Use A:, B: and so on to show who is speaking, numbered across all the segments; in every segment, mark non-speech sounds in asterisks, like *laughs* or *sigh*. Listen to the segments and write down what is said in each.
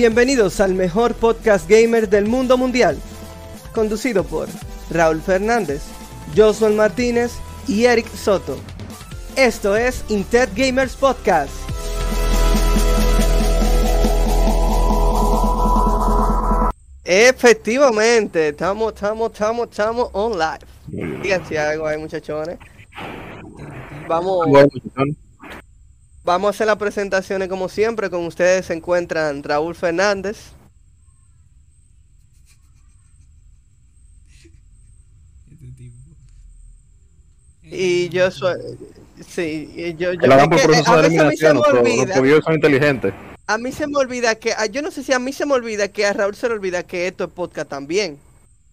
A: Bienvenidos al mejor podcast gamer del mundo mundial, conducido por Raúl Fernández, Josuel Martínez y Eric Soto. Esto es Intet Gamers Podcast. Efectivamente, estamos, estamos, estamos, estamos on live. Díganse algo ahí, muchachones. Vamos, vamos a hacer las presentaciones como siempre. Con ustedes se encuentran Raúl Fernández,
B: Este tipo.
A: y yo soy. Sí, y yo. yo es que,
C: proceso
A: a
C: de eliminación,
A: me
C: los son inteligentes.
A: A mí se me olvida que. a- Yo no sé si a mí se me olvida que a Raúl se le olvida que esto es podcast también.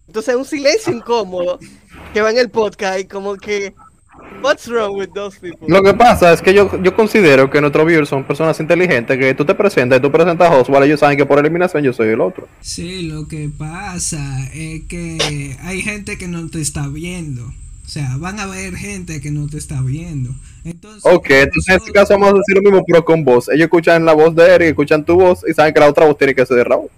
A: Entonces es un silencio incómodo que va en el podcast y como que. What's wrong with those people?
C: Lo que pasa es que yo, yo considero que nuestros viewers son personas inteligentes que tú te presentas y tú presentas a Oswald, ellos saben que por eliminación yo soy el otro.
B: Sí, lo que pasa es que hay gente que no te está viendo. O sea, van a haber gente que no te está viendo. Entonces,
C: Ok, entonces en este caso vamos a decir lo mismo, pero con voz. Ellos escuchan la voz de Eric, escuchan tu voz y saben que la otra voz tiene que ser de Raúl.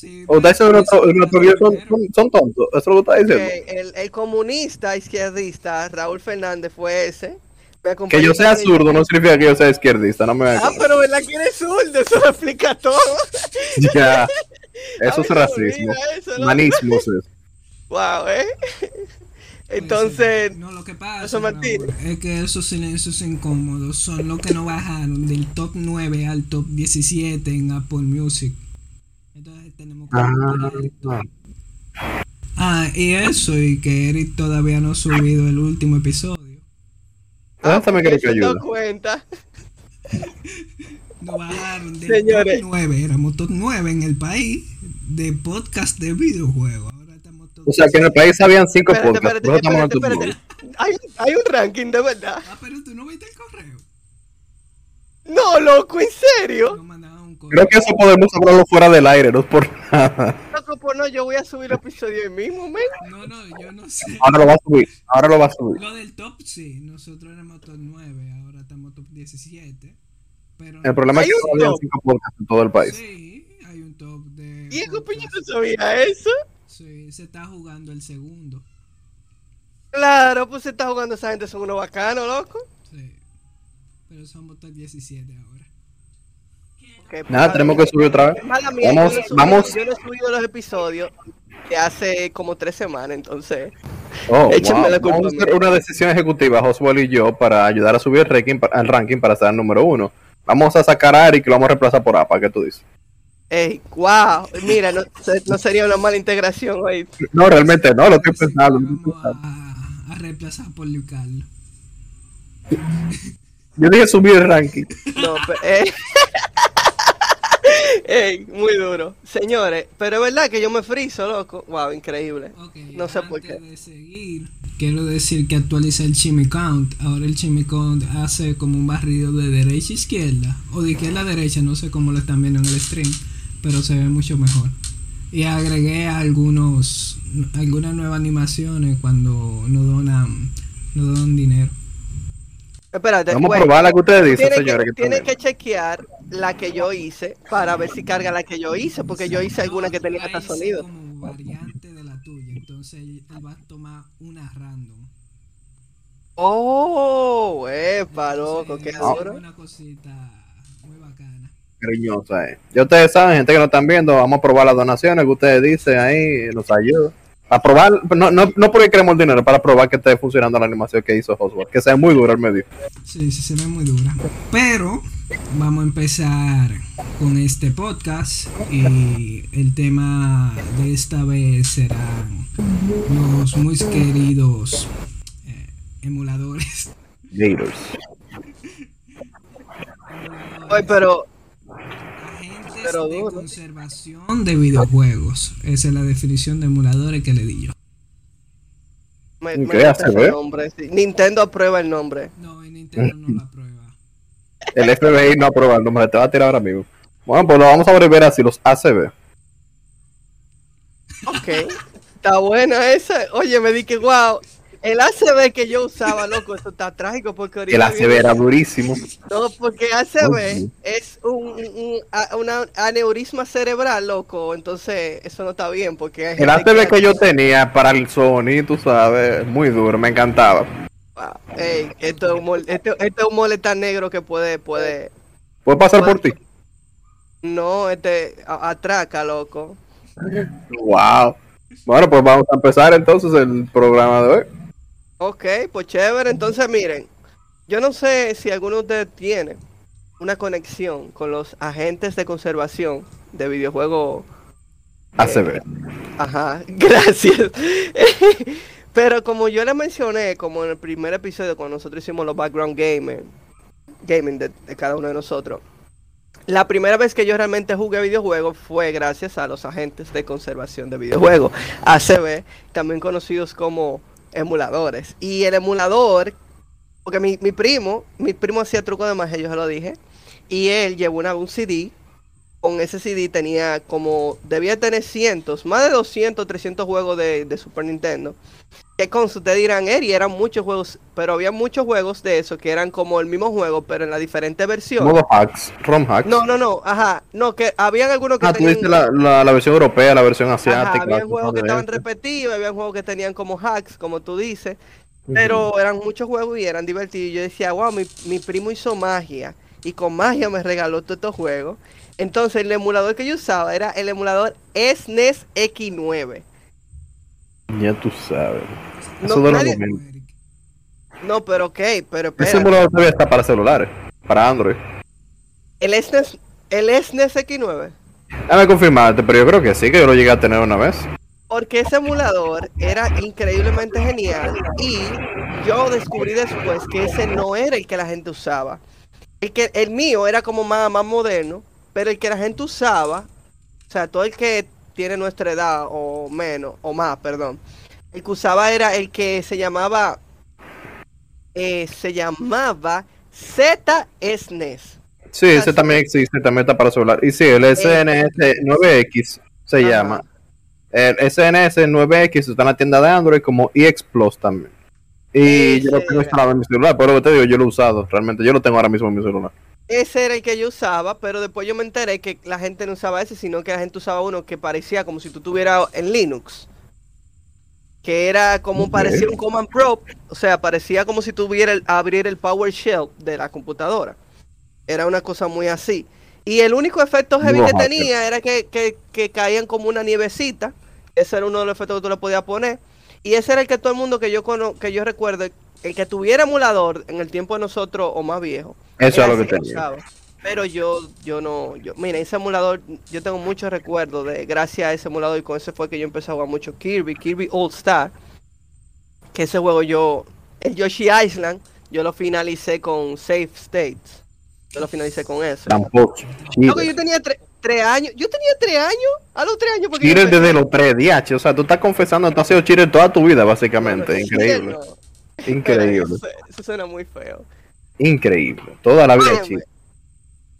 B: Sí,
C: O ustedes
B: pero
C: son nuestros
B: eso
C: nuestros
B: es
C: son, son, son tontos. Eso es lo que está diciendo.
A: Ok, el, el comunista izquierdista Raúl Fernández fue ese.
C: Que yo sea zurdo no significa que yo sea izquierdista, no me
A: Ah, pero ¿verdad que eres zurdo? Eso lo explica todo. *laughs*
C: Ya. *laughs* Eso es racismo.
A: eso, ¿no?
C: Manismo es eso.
A: Wow, ¿eh? Entonces.
B: No, lo que pasa
A: Eso, Martín.
B: Raúl, es que esos silencios incómodos son los que no bajaron del top 9 al top 17 en Apple Music. Tenemos que esto. Ah, y eso, y que Eric todavía no ha subido el último episodio.
C: Ah, también creo que ayuda.
A: cuenta.
B: No bajaron del
A: Señores.
B: top 9, éramos top 9 en el país de podcast de videojuegos. Ahora estamos top
C: O sea que en el país habían cinco
A: Espérate,
C: podcasts.
A: espérate,
C: nosotros estamos
A: espérate,
C: en top
A: espérate. Hay, hay un ranking de verdad.
B: Ah, pero tú no viste el correo.
A: No, loco, en serio.
B: No
C: Creo que eso podemos hablarlo fuera del aire, no es por nada.
A: Loco, pues no, yo voy a subir el episodio hoy mismo, men.
B: No, no, yo no sé.
C: Ahora lo va a subir, ahora lo va a subir.
B: Lo del top sí, nosotros éramos top 9, ahora estamos top 17. Pero
C: El problema es que solo habían
A: top.
C: cinco podcasts en todo el país.
B: sí, hay un top de.
A: Y el compañero
B: podcast.
A: no sabía eso.
B: Sí, se está jugando el segundo.
A: Claro, pues se está jugando esa gente, son unos bacanos, loco.
B: Sí. Pero somos top 17 ahora.
C: Nada, tenemos que subir otra vez.
A: Mala mía,
C: Vamos,
A: yo, no he subido,
C: vamos.
A: yo no he subido los episodios de hace como tres semanas, entonces.
C: Oh, *laughs*
A: Échenme
C: wow.
A: la culpa
C: Vamos a hacer una decisión ejecutiva, Oswald y yo, para ayudar a subir el ranking, al ranking para estar número uno. Vamos a sacar a Eric y lo vamos a reemplazar por APA, ¿qué tú dices?
A: Ey, wow, mira, no, no sería una mala integración hoy.
C: No, realmente no, lo estoy pensando. lo estoy
B: vamos
C: pensando.
B: a, a reemplazar por Luis Carlos.
C: Yo dije subir el ranking.
A: No, pe- eh. *laughs* Ey, muy duro. Señores, pero es verdad que yo me friso, loco. Wow, increíble. No sé por qué.
B: de seguir, quiero decir que actualiza el Chimmy Count. Ahora el Chimmy Count hace como un barrido de derecha a izquierda, o de izquierda a derecha, no sé cómo lo están viendo en el stream, pero se ve mucho mejor. Y agregué algunos algunas nuevas animaciones cuando no donan, no donan dinero.
A: Espérate,
C: Vamos a probar la que ustedes dicen, señores.
A: que,
C: están
A: que chequear la que yo hice para ver si carga la que yo hice, porque yo hice alguna que tenía hasta sonido.
B: como variante de la tuya, entonces él va a tomar una random.
A: Oh, epa, loco, qué
B: es
A: duro.
B: Una cosita muy bacana.
C: cariñosa, eh. Ya ustedes saben, gente que no están viendo, vamos a probar las donaciones que ustedes dicen ahí, nos ayuda. Para probar, no, no, no porque queremos el dinero, para probar que esté funcionando la animación que hizo Oswald, que sea muy dura el medio.
B: Sí, sí, se ve muy dura. Pero vamos a empezar con este podcast y el tema de esta vez serán los muy queridos eh, emuladores.
C: Gators. *laughs*
A: Oye, pero Pero
B: de
A: duro.
B: conservación de videojuegos. Esa es la definición de emuladores que le di yo.
A: me,
C: ¿Y
A: me
C: qué hace,
A: nombre, sí. Nintendo aprueba el nombre.
B: No, en Nintendo no la prueba.
C: El FBI no aprueba el número, te va a tirar ahora mismo. Bueno, pues lo vamos a volver así, los ACB.
A: Ok. Está buena esa. Oye, me di que wow. El ACB que yo usaba, loco, eso está trágico porque
C: El ACB era durísimo.
A: No, porque ACB es un, una aneurisma cerebral, loco. Entonces, eso no está bien porque...
C: El ACB que, yo tenía para el Sony, tú sabes, muy duro, me encantaba.
A: Ey, esto es un este, este mole tan negro que puede... ¿Puede,
C: ¿Puede pasar por ti?
A: No, este atraca, loco.
C: Wow. Bueno, pues vamos a empezar entonces el programa de hoy.
A: Ok, pues chévere. Entonces, miren, yo no sé si alguno de ustedes tiene una conexión con los agentes de conservación de videojuegos.
C: ACB.
A: Eh, ajá, *laughs* gracias. *laughs* Pero como yo le mencioné, como en el primer episodio, cuando nosotros hicimos los background gaming, gaming de cada uno de nosotros, la primera vez que yo realmente jugué videojuegos fue gracias a los agentes de conservación de videojuegos, ACB, también conocidos como emuladores. Y el emulador, porque mi, primo, mi primo hacía truco de magia, yo se lo dije, y él llevó una, un CD con ese CD tenía como, debía tener cientos, más de 200, 300 juegos de, Super Nintendo. Que con ustedes dirán, Eri, eran muchos juegos, pero había muchos juegos de eso que eran como el mismo juego, pero en la diferente versión.
C: Modo hacks, ROM hacks.
A: No, no, no, ajá, no, que habían algunos que
C: ah, tenían... tú la, la, versión europea, la versión asiática.
A: había juegos que estaban repetidos, había juegos que tenían como hacks, como tú dices, pero eran muchos juegos y eran divertidos. Yo decía, wow, mi, mi primo hizo magia y con magia me regaló todos estos juegos. Entonces el emulador que yo usaba era el emulador SNES X9.
C: Ya tú sabes.
A: No, no pero ok, pero espera.
C: Ese emulador todavía está para celulares, para Android.
A: ¿El SNES, el SNES X9?
C: Déjame confirmarte, pero yo creo que sí, que yo lo llegué a tener una vez.
A: Porque ese emulador era increíblemente genial y yo descubrí después que ese no era el que la gente usaba. El, que, el mío era como más, más moderno pero el que la gente usaba, o sea, todo el que tiene nuestra edad o menos, o más, perdón, el que usaba era el que se llamaba, eh, se llamaba ZSNES.
C: Sí, ese también existe, también está para celular. Y sí, el SNS 9X se llama. El SNS 9X está en la tienda de Android como EX Plus también. Y yo lo tengo instalado en mi celular, pero lo que te digo, yo lo he usado, realmente yo lo tengo ahora mismo en mi celular
A: ese era el que yo usaba, pero después yo me enteré que la gente no usaba ese, sino que la gente usaba uno que parecía como si tú tuvieras en Linux. Que era como parecía un command prompt, o sea, parecía como si tuviera el, abrir el PowerShell de la computadora. Era una cosa muy así. Y el único efecto heavy que tenía era que, que, caían como una nievecita. Ese era uno de los efectos que tú le podías poner. Y ese era el que todo el mundo que yo cono que yo recuerdo, el que tuviera emulador en el tiempo de nosotros o más viejo,
C: eso es lo que tenía.
A: Pero yo, yo no, yo, mira, ese emulador, yo tengo muchos recuerdos de, gracias a ese emulador y con ese fue que yo empecé a jugar mucho Kirby, Kirby All Star, que ese juego yo, el Yoshi Island, yo lo finalicé con Safe States, yo lo finalicé con eso.
C: Tampoco.
A: yo tenía tres años, yo tenía tres años, a los tres años.
C: Porque desde los tres, días, o sea, tú estás confesando, tú has sido chile toda tu vida, básicamente, increíble. Increíble.
A: eso suena muy feo.
C: Increíble. Toda la vida chido.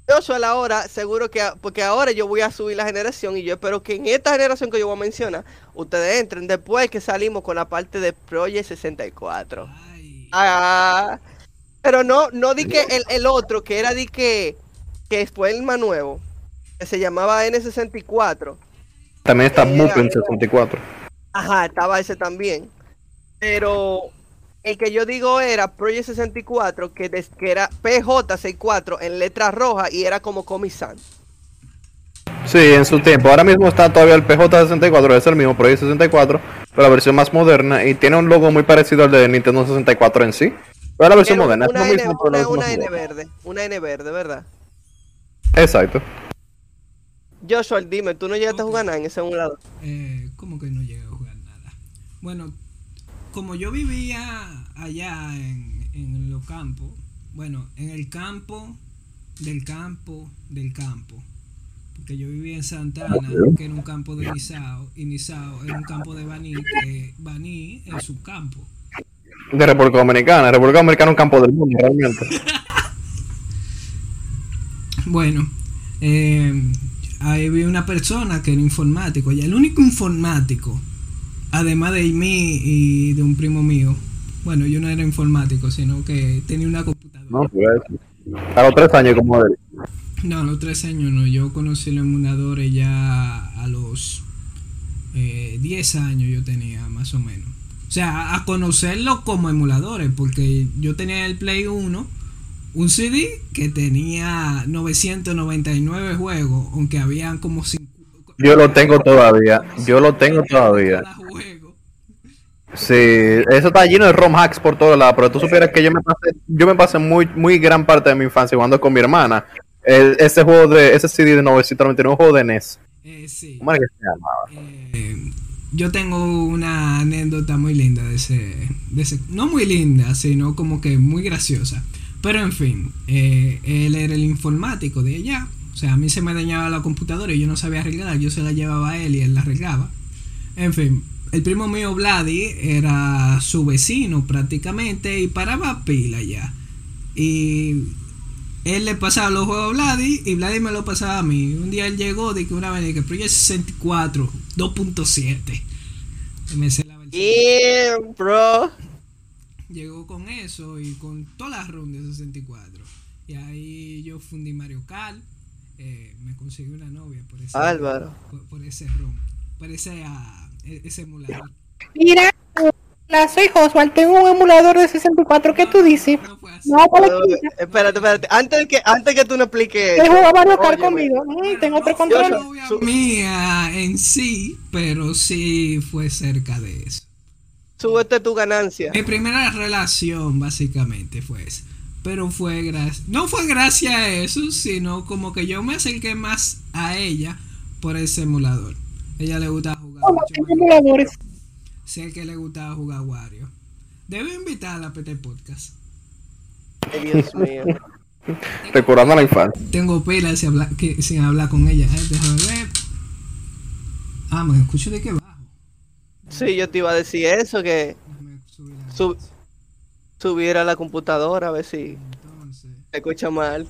A: Yo soy la hora, seguro que, porque ahora yo voy a subir la generación y yo espero que en esta generación que yo voy a mencionar, ustedes entren después que salimos con la parte de Project 64. Ah, pero no, no di que el, otro, que era di que, que fue el más nuevo, que se llamaba N64.
C: También está Mupen 64.
A: Ajá, estaba ese también. Pero el que yo digo era Project 64, que, que era PJ64 en letra roja y era como Comisan.
C: Sí, en su tiempo. Ahora mismo está todavía el PJ64, es el mismo Project 64, pero la versión más moderna y tiene un logo muy parecido al de Nintendo 64 en sí. Pero la versión moderna
A: es lo mismo, una, una N verde, una N verde, ¿verdad?
C: Exacto.
A: Joshua, dime, ¿tú no llegaste a jugar nada en ese emulador?
B: Eh, ¿Cómo que no llegué a jugar nada? Bueno, como yo vivía allá en, en los campos, bueno, en el campo del campo del campo, porque yo vivía en Santana, que era un campo de Nizao, y Nizao era un campo de Baní, que Baní es su campo.
C: De República Dominicana, República Dominicana es un campo del mundo, realmente. *laughs*
B: bueno, eh, ahí vi una persona que era informático, y el único informático además de mí y de un primo mío, Bueno, yo no era informático, sino que tenía una computadora.
C: No, pues. A los tres años, como él.
B: No, a los tres años no. Yo conocí los emuladores ya a los eh, 10 años yo tenía, más o menos. O sea, a conocerlo como emuladores, porque yo tenía el Play 1, un CD que tenía 999 juegos, aunque habían como 5.
C: Yo lo tengo todavía. Yo lo tengo todavía. Sí, eso está lleno de ROM hacks por todos lados, pero tú supieras que yo me pasé, yo me pasé muy, muy gran parte de mi infancia jugando con mi hermana. El, ese juego de, ese CD de 999, un juego de NES.
B: Eh, sí.
C: ¿Cómo era que se llamaba?
B: Eh, yo tengo una anécdota muy linda de ese, de ese, no muy linda, sino como que muy graciosa. Pero en fin, eh, él era el informático de allá. O sea, a mí se me dañaba la computadora y yo no sabía arreglar. Yo se la llevaba a él y él la arreglaba. En fin, el primo mío, Vladi, era su vecino prácticamente y paraba pila ya. Y él le pasaba los juegos a Vladi y Vladi me lo pasaba a mí. Un día él llegó de que una vez que Project 64 2.7. Y me
A: bro.
B: Llegó con eso y con todas las rondas de 64. Y ahí yo fundí Mario Kart. Eh, me conseguí una novia por ese,
A: Álvaro.
B: Por, por ese ron, por ese, uh, ese emulador.
D: Mira, hola, soy Oswald, tengo un emulador de 64, ¿qué tú dices?
B: No fue así.
D: No,
A: No, espérate, espérate. Antes que, antes que tú no expliques.
D: Él jugaba Mario Kart conmigo. Mm, tengo otro
B: No
D: control.
A: Su-
B: mía en sí, pero sí fue cerca de eso.
A: Súbete tu ganancia.
B: Mi primera relación básicamente fue esa. Pero fue gracias... No fue gracias a eso, sino como que yo me acerqué más a ella por ese emulador. ella le gustaba jugar
D: Como
B: mucho
D: emuladores.
B: Sé que le gustaba jugar Wario. Debo invitarla a PT Podcast.
A: Ay, Dios *laughs* mío.
C: Recordando la infancia.
B: Tengo pilas sin hablar, que, sin hablar con ella. ¿eh? Déjame ver. Ah, me escucho de qué bajo.
A: Sí, yo te iba a decir eso, que Sub- subiera a la computadora a ver si se escucha mal.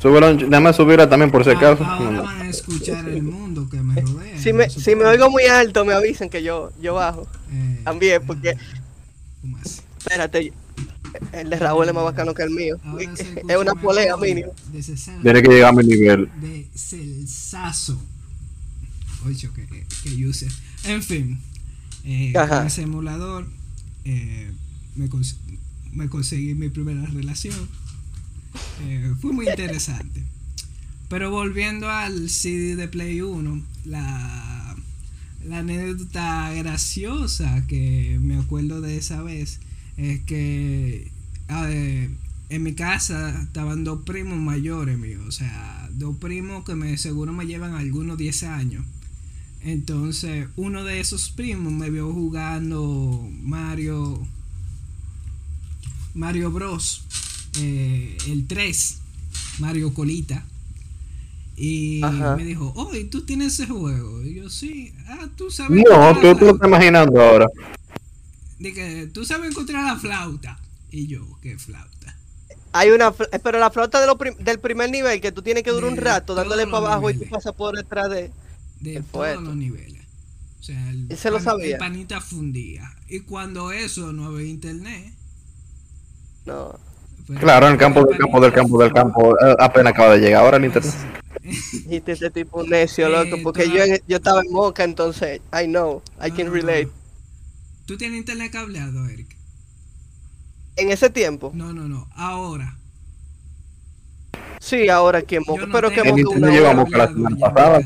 C: Súbelo, déjame subirla también por si
B: Ah,
C: acaso.
B: ahora van a escuchar el mundo que me rodea.
A: Si me, si me oigo muy alto, me avisen que yo, yo bajo.
B: Eh,
A: También, porque-
B: ¿Cómo así?
A: Espérate, el de Raúl es más bacano que el mío. *laughs* Es una polea mínimo.
C: Tiene que llegar a mi nivel.
B: de Celsazo. Oye, que, que user. En fin, eh, con ese emulador eh, me, cons- me conseguí mi primera relación. Eh, fue muy interesante. Pero volviendo al CD de Play 1, la, la anécdota graciosa que me acuerdo de esa vez es que en mi casa estaban dos primos mayores míos, o sea, dos primos que me seguro me llevan algunos 10 años. Entonces, uno de esos primos me vio jugando Mario Mario Bros. eh, el 3, Mario Colita. Y
A: Ajá.
B: me dijo, oh, ¿y tú tienes ese juego? Y yo, sí. Ah, tú sabes.
C: No, tú te lo estás imaginando ahora.
B: Dije, tú sabes encontrar la flauta. Y yo, ¿qué flauta?
A: Hay una, pero la flauta de lo prim- del primer nivel que tú tienes que durar un rato dándole para abajo y tú pasas por detrás de.
B: De
A: Qué
B: todos los niveles. O sea, el,
A: Ese lo sabía.
B: el panita fundía. Y cuando eso no había internet.
A: No.
B: pues,
C: Claro, en el campo del campo del campo del campo. eh, Apenas acaba de llegar ahora el internet. *laughs*
A: Y ese tipo necio, loco, porque yo, yo estaba en Moca, entonces, I know, I
B: No,
A: can
B: no,
A: relate.
B: no. ¿Tú tienes internet cableado, Eric?
A: En ese tiempo,
B: No, no, no. Ahora.
A: sí, ahora aquí en
B: Yo
A: Moca,
B: no
A: pero que
C: El
A: Moca
C: internet
A: una
C: a
A: hora.
C: Moca la semana pasada.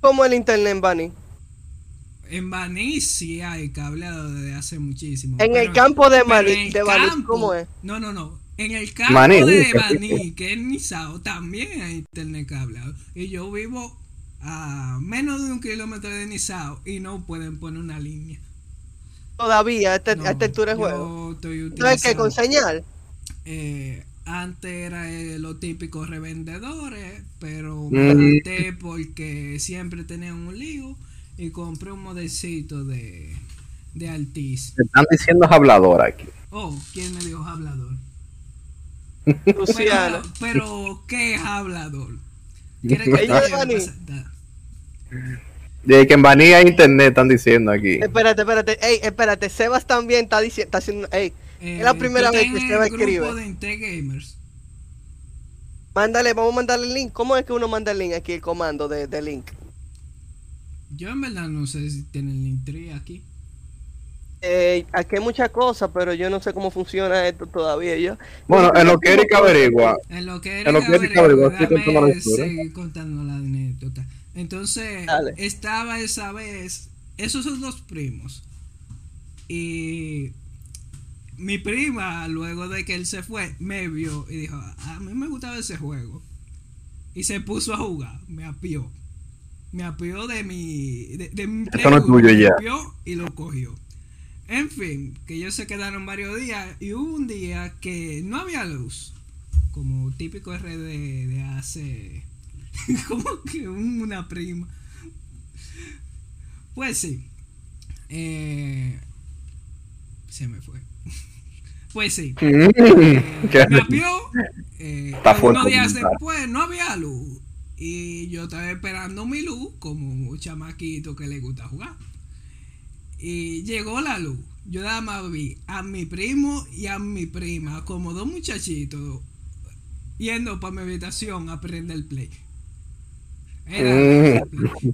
A: ¿Cómo el internet, Bunny?
B: En Baní sí hay cableado desde hace muchísimo.
A: En el campo de Baní,
B: en el
A: de Baní,
B: campo-
A: ¿cómo es?
B: No, no, no. En el campo
C: Baní,
B: de Baní, que es Nizao, también hay internet cableado. Y yo vivo a menos de un kilómetro de Nizao y no pueden poner una línea.
A: Todavía, a esta,
B: No,
A: a esta altura de
B: yo
A: juego.
B: estoy
A: ¿Sabes qué? Con señal.
B: eh, antes era eh, los típicos revendedores, pero
C: Mm.
B: me adapté porque siempre tenían un lío y compré un modelcito de, de Altis.
C: Te están diciendo hablador aquí.
B: Oh, ¿quién me dijo hablador? *laughs*
A: Luciano.
B: Pero, pero, ¿qué es hablador? ¿Quiere *laughs* que te
A: Ella de
C: que en vanilla internet están diciendo aquí.
A: Espérate, espérate. Ey, espérate. Sebas también está diciendo, está haciendo, ey, es la
B: Eh,
A: primera vez que
B: el de Inte Gamers.
A: Mándale, vamos a mandarle el link. ¿Cómo es que uno manda el link aquí, el comando de, de link?
B: Yo en verdad no sé si tienen Linktree aquí.
A: Eh, aquí hay muchas cosas, pero yo no sé cómo funciona esto todavía. Yo,
C: Bueno, en lo que Erika averigua,
B: En lo que
C: En lo
B: Erika
C: que Erika
B: averigua, déjame seguir contando la anécdota. Entonces,
A: Dale.
B: estaba esa vez, esos son dos primos. Y mi prima, luego de que él se fue, me vio y dijo, a mí me gustaba ese juego. Y se puso a jugar, me apió. Me apió de mi... De, de mi
C: Eso no es tuyo
B: me
C: ya.
B: y lo cogió. En fin, que ellos se quedaron varios días y hubo un día que no había luz. Como típico RD de hace... *laughs* como que un- una prima. Pues sí. Eh, se me fue. Pues sí. Eh, apió. *laughs* Eh,
C: Está fuerte
B: unos días después no había luz. Y yo estaba esperando mi luz como un chamaquito que le gusta jugar. Y llegó la luz. Yo nada más vi a mi primo y a mi prima, como dos muchachitos, yendo para mi habitación a prender el play. Era
C: Mm.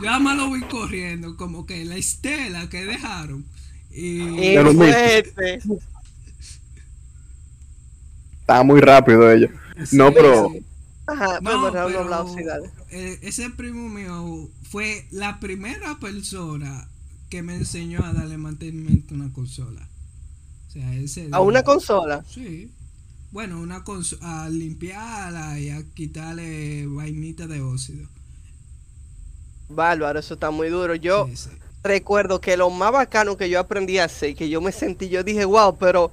B: Yo nada más lo vi corriendo, como que la estela que dejaron. Y
C: Pero. Estaba muy rápido ellos. No, pero-
B: sí.
A: Ajá,
B: No,
A: pero,
B: pero,
A: hablado, sí, dale.
B: eh, ese primo mío fue la primera persona que me enseñó a darle mantenimiento a una consola. O sea, ese
A: A una consola.
B: Sí. Bueno, una consola a limpiarla y a quitarle vainita de óxido.
A: Bárbaro, eso está muy duro. Yo
B: Sí, sí.
A: recuerdo que lo más bacano que yo aprendí a hacer, que yo me sentí, yo dije, wow, pero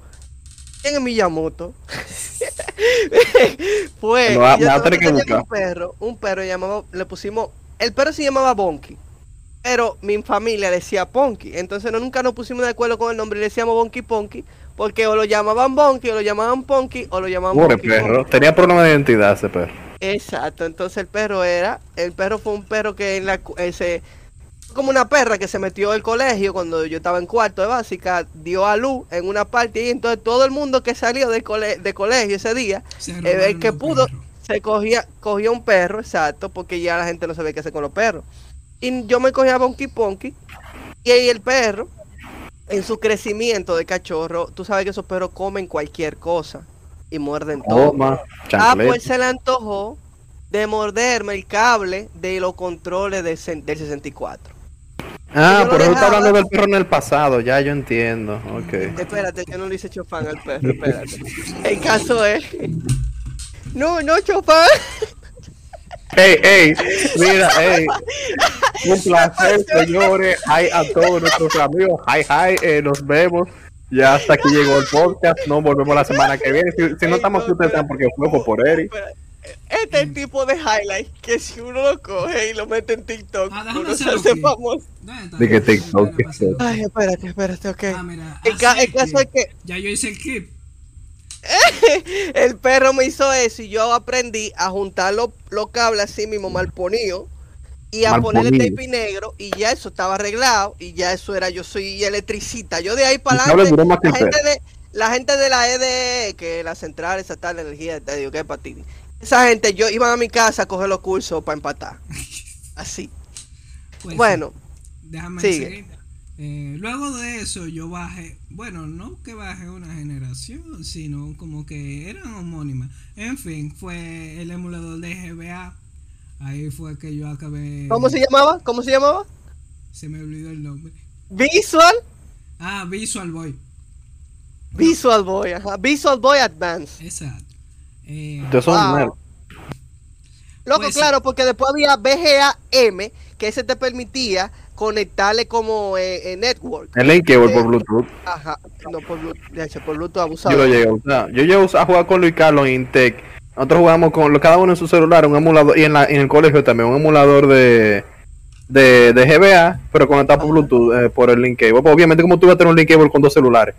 A: ¿quién es Miyamoto? *laughs*
C: Va-
A: yo
C: me va a
A: estaba
C: tener que
A: teniendo
C: buscar.
A: un perro, un perro llamado, le pusimos, el perro se llamaba Bonky, pero mi familia decía Ponky, entonces no, nunca nos pusimos de acuerdo con el nombre, le decíamos Bonky Ponky, porque o lo llamaban Bonky, o lo llamaban Ponky, o lo llamaban
C: Pobre
A: Bonky
C: perro. Tenía problemas de identidad ese perro.
A: Exacto, entonces el perro era, el perro fue un perro que en la, cu- ese, como una perra que se metió al colegio cuando yo estaba en cuarto de básica, dio a luz en una parte y entonces todo el mundo que salió del cole- de colegio ese día, eh, el que pudo,
B: perros.
A: se cogía, cogía un perro, exacto, porque ya la gente no sabía qué hacer con los perros. Y yo me cogía a Bonky Ponky y ahí el perro, en su crecimiento de cachorro, tú sabes que esos perros comen cualquier cosa y muerden todo.
C: Toma,
A: Ah, pues se le antojó de morderme el cable de los controles del, cen- del 64.
C: Ah, por eso está hablando del perro en el pasado. Ya yo entiendo. Ok.
A: Espérate, yo no le hice chofán al perro, *laughs* espérate. El caso es... No, no chofán. *laughs*
C: Ey, ey, mira, *laughs* ey. Un placer, señores. Hi a todos nuestros amigos. Hi, hi. eh, nos vemos. Ya hasta aquí llegó el podcast. Nos volvemos la semana que viene. Si, si no estamos ustedes saben porque fue fue por Eric.
A: Este es el tipo de highlight que si uno lo coge y lo mete en TikTok,
B: Ah,
A: uno se.
C: De que TikTok.
A: Ay, espérate, espérate, ok.
B: Ah, mira.
A: El, ca-
B: así
A: el caso es que
B: Ya yo hice el clip. *laughs*
A: el perro me hizo eso y yo aprendí a juntar los, los cables así mismo mal ponidos y a
C: Mal
A: ponerle
C: ponido.
A: tape negro y ya eso estaba arreglado y ya eso era yo soy electricista yo de ahí para adelante la gente de la gente de la EDE que es la central estatal de energía te digo que es para ti esa gente yo iban a mi casa a coger los cursos para empatar *laughs* así
B: Pues,
A: bueno
B: Déjame
A: Sigue.
B: Eh, luego de eso yo bajé, bueno, no que bajé una generación, sino como que eran homónimas. En fin, fue el emulador de GBA. Ahí fue que yo acabé.
A: cómo se llamaba cómo se llamaba
B: Se me olvidó el nombre.
A: Visual
B: Ah, Visual Boy.
A: Visual Boy ajá. Visual Boy Advance
B: Exacto. Eh,
A: Wow. Loco,
B: Pues
A: claro, porque después había BGA-M, que ese te permitía conectarle como eh, eh, network.
C: El link cable
A: Eh,
C: por Bluetooth.
A: Ajá, no por Bluetooth, por Bluetooth
C: Yo
A: abusado.
C: lo llegué a usar. Yo llegué a usar- a jugar con Luis Carlos en Intec. Nosotros jugamos con cada uno en su celular, un emulador, y en, la, en el colegio también, un emulador de, de, de GBA, pero conectado por Bluetooth, eh, por el link cable. Pues, obviamente, como tú vas a tener un link cable con dos celulares.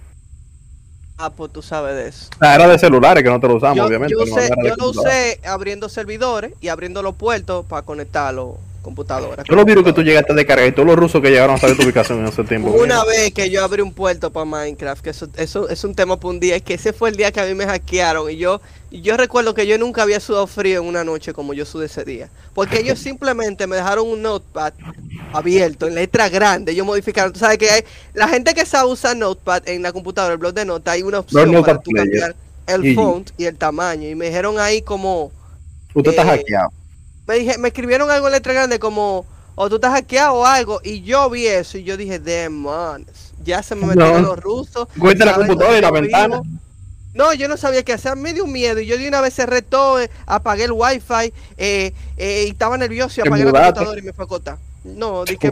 A: Ah, pues tú sabes de eso.
C: Ah, era de celulares que nosotros lo usamos,
A: Yo,
C: obviamente.
A: yo
C: no
A: sé- yo lo usé abriendo servidores y abriendo los puertos para conectarlo computadora.
C: Yo los virus que tú llegaste a descargar y todos los rusos que llegaron a saber tu ubicación en ese tiempo.
A: Una vez que yo abrí un puerto para Minecraft, que eso, eso es un tema para un día, es que ese fue el día que a mí me hackearon y yo, yo recuerdo que yo nunca había sudado frío en una noche como yo sudé ese día. Porque ellos *laughs* simplemente me dejaron un notepad abierto en letra grande, ellos modificaron. Tú sabes que hay, la gente que sabe usar notepad en la computadora, el blog de notas, hay una opción para tú cambiar el
C: Y-
A: font y el tamaño. Y me dijeron ahí como
C: Usted está
A: eh,
C: hackeado.
A: Me, dije, me escribieron algo en letra grande como, o tú estás hackeado o algo, y yo vi eso y yo dije, demonios, ya se me metieron
C: No.
A: los rusos.
C: Cuenta la computadora y la ventana.
A: vivo. No, yo no sabía qué hacer, me dio miedo y yo de una vez cerré todo, eh, apagué el wifi eh, eh, y estaba nervioso y apagué la computadora y me fue a acotar. No, *laughs* dije,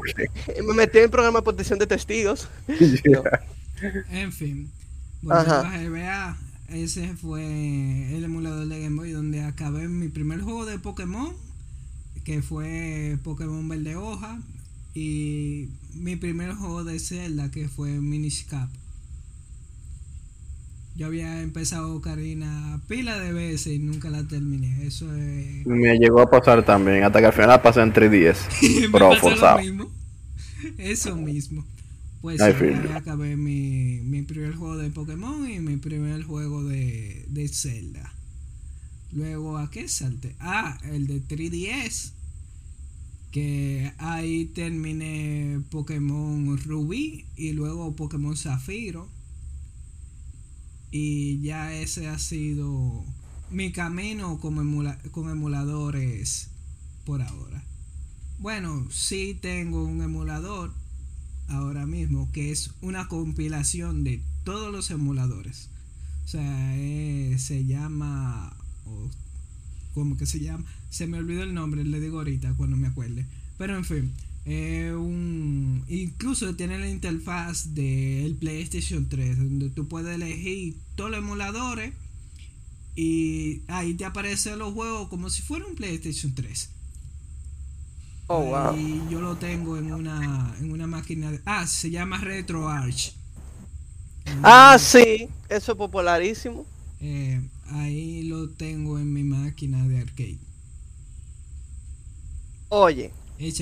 A: me metí en el programa de protección de testigos. *laughs*
B: En fin,
A: Ajá.
B: volviendo a GBA, ese fue el emulador de Game Boy donde acabé mi primer juego de Pokémon, que fue Pokémon Verde Hoja, y mi primer juego de Zelda, que fue Minish Cap. Yo había empezado Karina pila de veces y nunca la terminé. Eso es.
C: Me llegó a pasar también, hasta que al final la pasé en 3DS. *laughs*
B: Me
C: Pero forzado.
B: lo mismo. Eso mismo. Pues
C: Ay, you.
B: acabé mi, mi primer juego de Pokémon y mi primer juego de, de Zelda. Luego, ¿a qué salte? Ah, el de 3DS. Que ahí terminé Pokémon Rubí y luego Pokémon Zafiro. Y ya ese ha sido mi camino como emula- con emuladores por ahora. Bueno, sí tengo un emulador ahora mismo que es una compilación de todos los emuladores. O sea, eh, se llama... o- ¿Cómo que se llama? Se me olvidó el nombre, le digo ahorita cuando me acuerde. Pero en fin, eh, un, incluso tiene la interfaz del PlayStation 3, donde tú puedes elegir todos los emuladores y ahí te aparecen los juegos como si fuera un PlayStation 3.
A: Oh, wow.
B: Y yo lo tengo en una, en una máquina de... Ah, se llama RetroArch.
A: Ah, sí, eso es popularísimo.
B: Eh, ahí lo tengo en mi máquina de arcade.
A: Oye,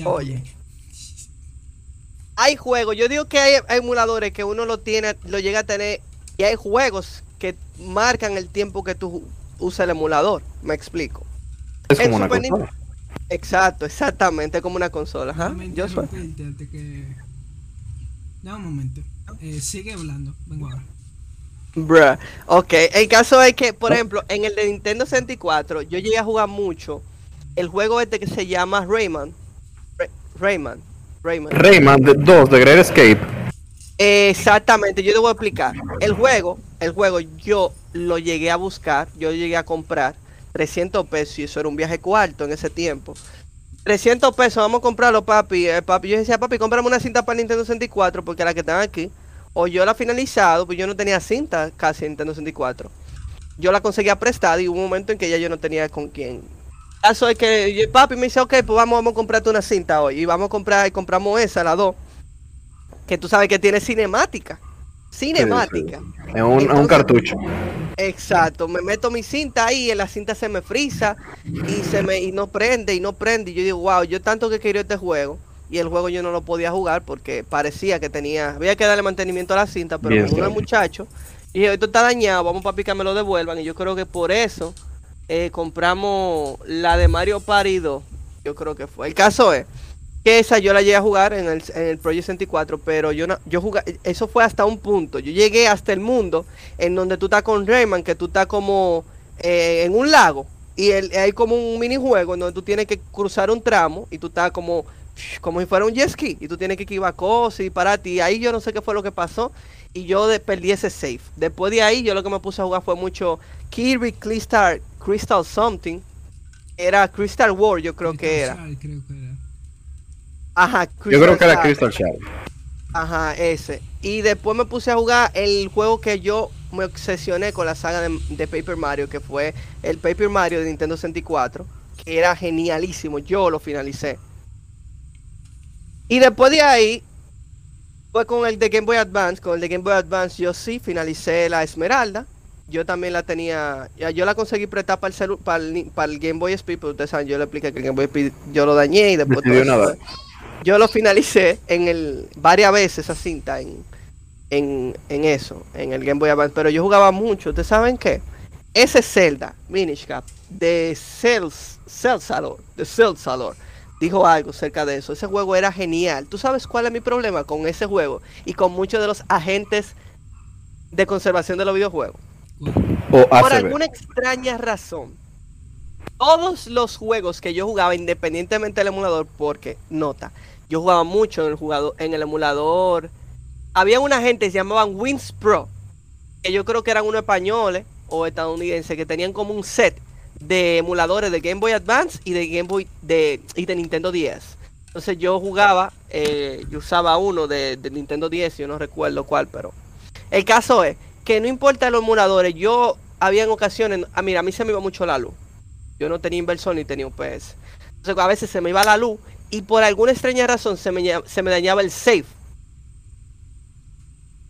A: Oye. hay juegos, yo digo que hay, emuladores que uno lo tiene, lo llega a tener, y hay juegos que marcan el tiempo que tú usas el emulador. Me explico.
C: Es como una
A: Super
C: consola.
A: Exacto, exactamente como una consola.
B: Déjame
A: Yo soy.
B: que... Dame un momento. Eh, sigue hablando. Vengo ahora.
A: Bruh. Ok, el caso es que, por ejemplo, en el de Nintendo 64, yo llegué a jugar mucho el juego este que se llama Rayman. Ray- Rayman. Rayman.
C: Rayman 2 de Great Escape.
A: Exactamente, yo te voy a explicar. El juego, el juego yo lo llegué a buscar, yo llegué a comprar 300 pesos y eso era un viaje cuarto en ese tiempo. 300 pesos, vamos a comprarlo, papi. Eh, papi. Yo decía, papi, cómprame una cinta para Nintendo 64 porque la que están aquí, o yo la finalizado, pues yo no tenía cinta casi en Nintendo 64. Yo la conseguía prestada y hubo un momento en que ya yo no tenía con quién. Caso es que yo- papi me dice, ok, pues vamos, vamos a comprarte una cinta hoy. Y vamos a comprar, y compramos esa, la 2 que tú sabes que tiene cinemática. Cinemática.
C: En un, en un cartucho.
A: Exacto. Me meto mi cinta ahí, y en la cinta se me frisa y se me y no prende y no prende. Y yo digo, wow, yo tanto que quería este juego. Y el juego yo no lo podía jugar porque parecía que tenía, había que darle mantenimiento a la cinta, pero
C: Bien,
A: como un
C: claro.
A: muchacho, y dije, esto está dañado, vamos papi que me lo devuelvan. Y yo creo que por eso eh, compramos la de Mario Party 2. Yo creo que fue. El caso es que esa yo la llegué a jugar en el, en el Project 64, pero yo no, yo jugué, eso fue hasta un punto. Yo llegué hasta el mundo en donde tú estás con Rayman, que tú estás como eh, en un lago y el- hay como un minijuego en donde tú tienes que cruzar un tramo y tú estás como como si fuera un jet ski y tú tienes que esquivar cosas y pararte y ahí yo no sé qué fue lo que pasó y yo de- perdí ese save. Después de ahí yo lo que me puse a jugar fue mucho Kirby Crystal, Crystal Something. Era Crystal War yo creo que era.
B: Crystal Shard, creo que era.
A: Ajá,
C: Yo creo que era
A: Shard.
C: Crystal Shard.
A: Ajá, ese. Y después me puse a jugar el juego que yo me obsesioné con la saga de, de Paper Mario, que fue el Paper Mario de Nintendo 64, que era genialísimo. Yo lo finalicé. Y después de ahí, fue con el de Game Boy Advance. Con el de Game Boy Advance yo sí finalicé la Esmeralda. yo también la tenía, ya, yo la conseguí prestar para el, para el, para el Game Boy Speed, pero ustedes saben, yo le expliqué que el Game Boy Speed yo lo dañé y después todo
C: nada.
A: yo lo finalicé en el varias veces esa cinta en, en, en eso, en el Game Boy Advance, pero yo jugaba mucho, ¿ustedes saben qué? Ese Zelda, Minish Cap, de Cells, Salor, de Salor, dijo algo cerca de eso. Ese juego era genial. ¿Tú sabes cuál es mi problema con ese juego y con muchos de los agentes de conservación de los videojuegos?
C: O
A: Por alguna extraña razón, todos los juegos que yo jugaba, independientemente del emulador, porque, nota, yo jugaba mucho en el, jugador, en el emulador. Había una gente que se llamaban Wins Pro, que yo creo que eran unos españoles o estadounidenses, que tenían como un set de emuladores de Game Boy Advance y de Game Boy de, y de Nintendo 10. Entonces yo jugaba, eh, yo usaba uno de, de Nintendo 10, yo no recuerdo cuál, pero el caso es que no importa los emuladores, yo había en ocasiones, ah, mira, a mí se me iba mucho la luz. Yo no tenía inversor ni tenía UPS. Entonces a veces se me iba la luz y por alguna extraña razón se me, se me dañaba el save.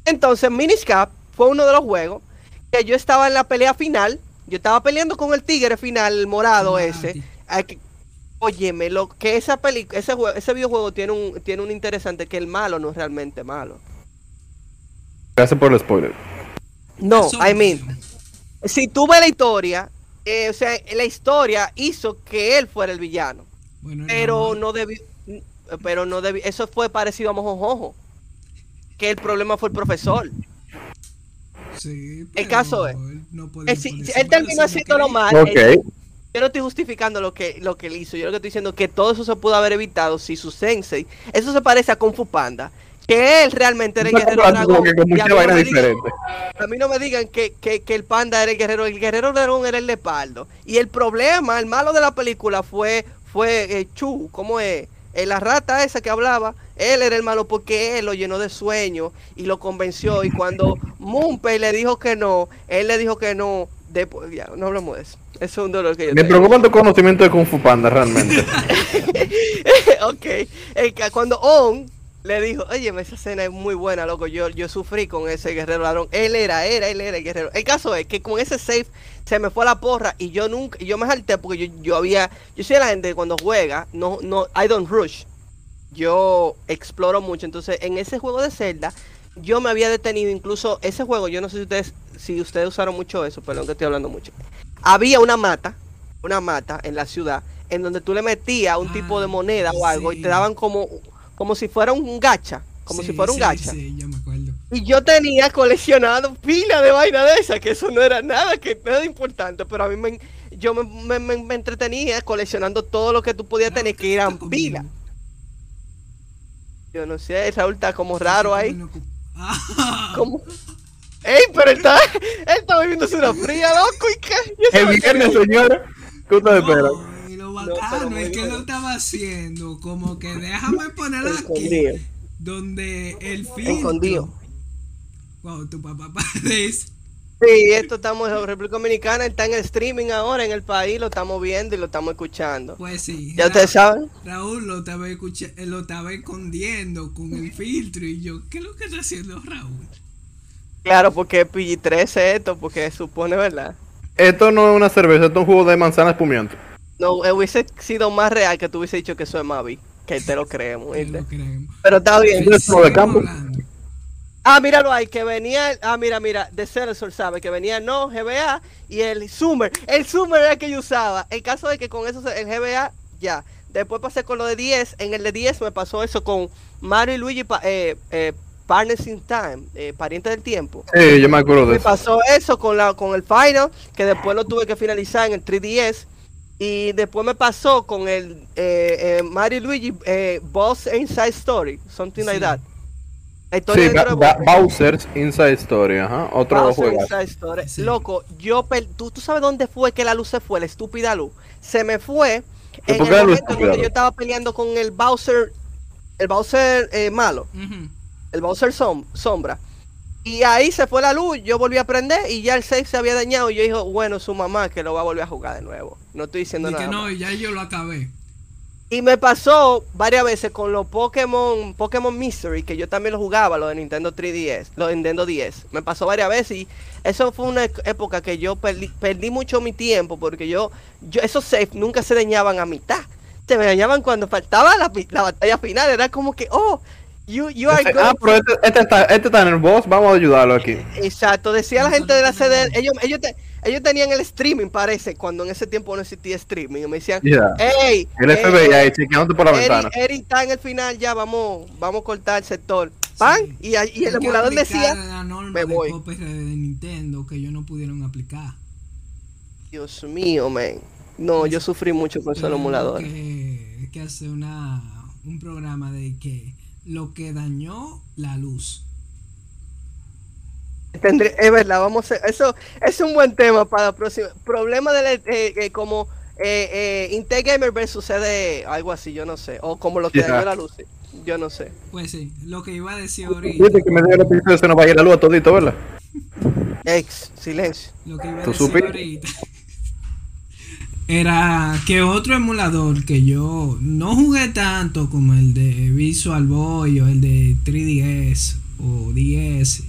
A: Entonces Minish Cap fue uno de los juegos que yo estaba en la pelea final. Yo estaba peleando con el tigre final, el morado
B: Ah,
A: ese. que- Óyeme, lo que esa peli, ese juego, ese videojuego tiene un, tiene un interesante que el malo no es realmente malo.
C: Gracias por el spoiler.
A: No,
B: Eso-
A: I mean, si tú ves la historia, eh, o sea, la historia hizo que él fuera el villano,
B: Bueno,
A: pero
B: no,
A: no debió, pero no debió, eso fue parecido a Mojojojo, que el problema fue el profesor.
B: Sí,
A: el
B: pero
A: caso es-
B: él no
A: Él, sí-
B: ponerse
A: él
B: malo
A: terminó
B: si
A: haciéndolo mal. Él- yo no estoy justificando lo que, lo que él hizo, yo lo que estoy diciendo es que todo eso se pudo haber evitado si su sensei, eso se parece a Kung Fu Panda, que él realmente era el guerrero dragón. y mí no digan-. A mí no me digan que, que- que el panda era el guerrero, el guerrero dragón era el leopardo. Y el problema, el malo de la película fue, fue eh, Chu, ¿cómo es? Eh, la rata esa que hablaba, él era el malo porque él lo llenó de sueño y lo convenció. Y cuando Munpei le dijo que no, él le dijo que no. Después, ya, no hablamos de eso. Es un dolor que yo
C: Me preocupa tu conocimiento de Kung Fu Panda, realmente. *laughs*
A: ok, el cuando On le dijo, oye, esa escena es muy buena, loco, yo, yo sufrí con ese guerrero ladrón. Él era, era, él era el guerrero. El caso es que con ese save se me fue la porra y yo nunca, y yo me salté porque yo, yo había, yo soy la gente que cuando juega, no, no, I don't rush. Yo exploro mucho, entonces en ese juego de Zelda, yo me había detenido, incluso ese juego, yo no sé si ustedes, si ustedes usaron mucho eso, perdón que estoy hablando mucho. Había una mata, una mata en la ciudad, en donde tú le metías un tipo de moneda o algo y te daban como, como si fuera un gacha, como
B: Sí,
A: si fuera un
B: sí,
A: gacha.
B: Sí, ya me acuerdo.
A: Y yo tenía coleccionado pila de vaina de esa, que eso no era nada, que nada importante, pero a mí me, yo me, me- me- me entretenía coleccionando todo lo que tú podías tener, que eran pila. Yo no sé, Raúl está como raro ahí. *laughs*
B: Ah,
A: Como... Ey, pero está, él está bebiéndose una fría, loco, y qué.
C: El viernes, señora. ¿Qué
B: no, y
A: muy
B: es que lo estaba haciendo como que déjame poner aquí donde el filtro
A: Escondido.
B: Wow, tu papá *laughs* parece.
A: Sí, esto estamos en República Dominicana, está en el streaming ahora en el país, lo estamos viendo y lo estamos escuchando.
B: Pues sí.
A: Ya
B: Ra-
A: ustedes saben.
B: Raúl lo estaba, lo estaba escondiendo con el filtro y yo, ¿qué es lo que está haciendo Raúl?
A: Claro, porque es PG-13 esto, porque supone, ¿verdad?
C: Esto no es una cerveza, esto es un jugo de manzana espumiento.
A: No, eh, hubiese sido más real que tú hubiese dicho que eso es Mavi, que te lo creemos. Pero está bien.
C: Lo de campo.
A: Ah, míralo ahí, que venía, el- ah, mira, mira, de Celesor sabe que venía no, GBA y el Summer. El Summer era el que yo usaba. El caso de que con eso, se- el GBA, ya. Después pasé con lo de 10. En el de 10 me pasó eso con Mario y Luigi, pa- eh, eh, Partners in Time, eh, Parientes del Tiempo.
C: Sí, yo me acuerdo de
A: Me
C: eso.
A: pasó eso con la con el Final, que después lo tuve que finalizar en el 3DS. Y después me pasó con el eh, eh, Mario Luigi eh, Boss Inside Story, something like
B: Sí.
A: that. La historia
C: Sí,
A: de
C: Ba-. Ba- Bowser's Inside Story, ajá. Otro
A: Bowser
C: juego.
A: Inside Story.
B: Sí.
A: Loco, yo per- ¿tú, tú sabes dónde fue que la luz se fue, la estúpida luz. Se me fue
C: ¿Y
A: en el
C: luz
A: momento en
C: estúpida
A: donde
C: luz?
A: yo estaba peleando con el Bowser, el Bowser eh, malo,
B: Ujú.
A: el Bowser som- sombra. Y ahí se fue la luz, yo volví a prender y ya el save se había dañado. Y yo dije, bueno, su mamá que lo va a volver a jugar de nuevo. No estoy diciendo
B: Y
A: nada.
B: que no,
A: más.
B: ya yo lo acabé.
A: Y me pasó varias veces con los Pokémon, Pokémon Mystery, que yo también lo jugaba, los de Nintendo 3DS, los de Nintendo 10. Me pasó varias veces y eso fue una época que yo perdí, perdí mucho mi tiempo porque yo, yo esos saves nunca se dañaban a mitad. Se me dañaban cuando faltaba la, la batalla final. Era como que, oh, you, you are
C: ah, pero este, este está, este está en el boss, vamos a ayudarlo aquí.
A: Exacto, decía la gente de la CD, ellos, ellos, te- ellos tenían el streaming, parece, cuando en ese tiempo no existía streaming. Y me decían,
C: Yeah.
A: hey,
C: El FBI ahí chequeándote por la
A: Eri,
C: ventana.
A: Eri está en el final, ya vamos, vamos a cortar el sector. ¡Pan!
B: Sí.
A: Y, y el emulador decía,
B: la norma
A: me
B: de
A: voy.
B: copyright de Nintendo que ellos no pudieron aplicar.
A: Dios mío, man. No, yo sufrí mucho con esos
B: Tuvieron
A: emuladores.
B: Que, que hacer una, un programa de que lo que dañó la luz.
A: Tendré- es verdad, vamos a, eso es un buen tema para la próxima. Problema de la- eh, eh, como eh, eh, Intel Gamer versus CD, algo así, yo no sé. O como lo que
C: Yeah.
A: dañó la luz, yo no sé.
B: Pues sí, lo que iba a decir ahorita.
C: Dice que me dio episodio se nos va a ir la luz a todito, ¿verdad?
A: Ex, silencio.
B: Lo que iba a
C: ¿Tú
B: decir
C: supiste?
B: ahorita era que otro emulador que yo no jugué tanto como el de Visual Boy o el de 3DS o 10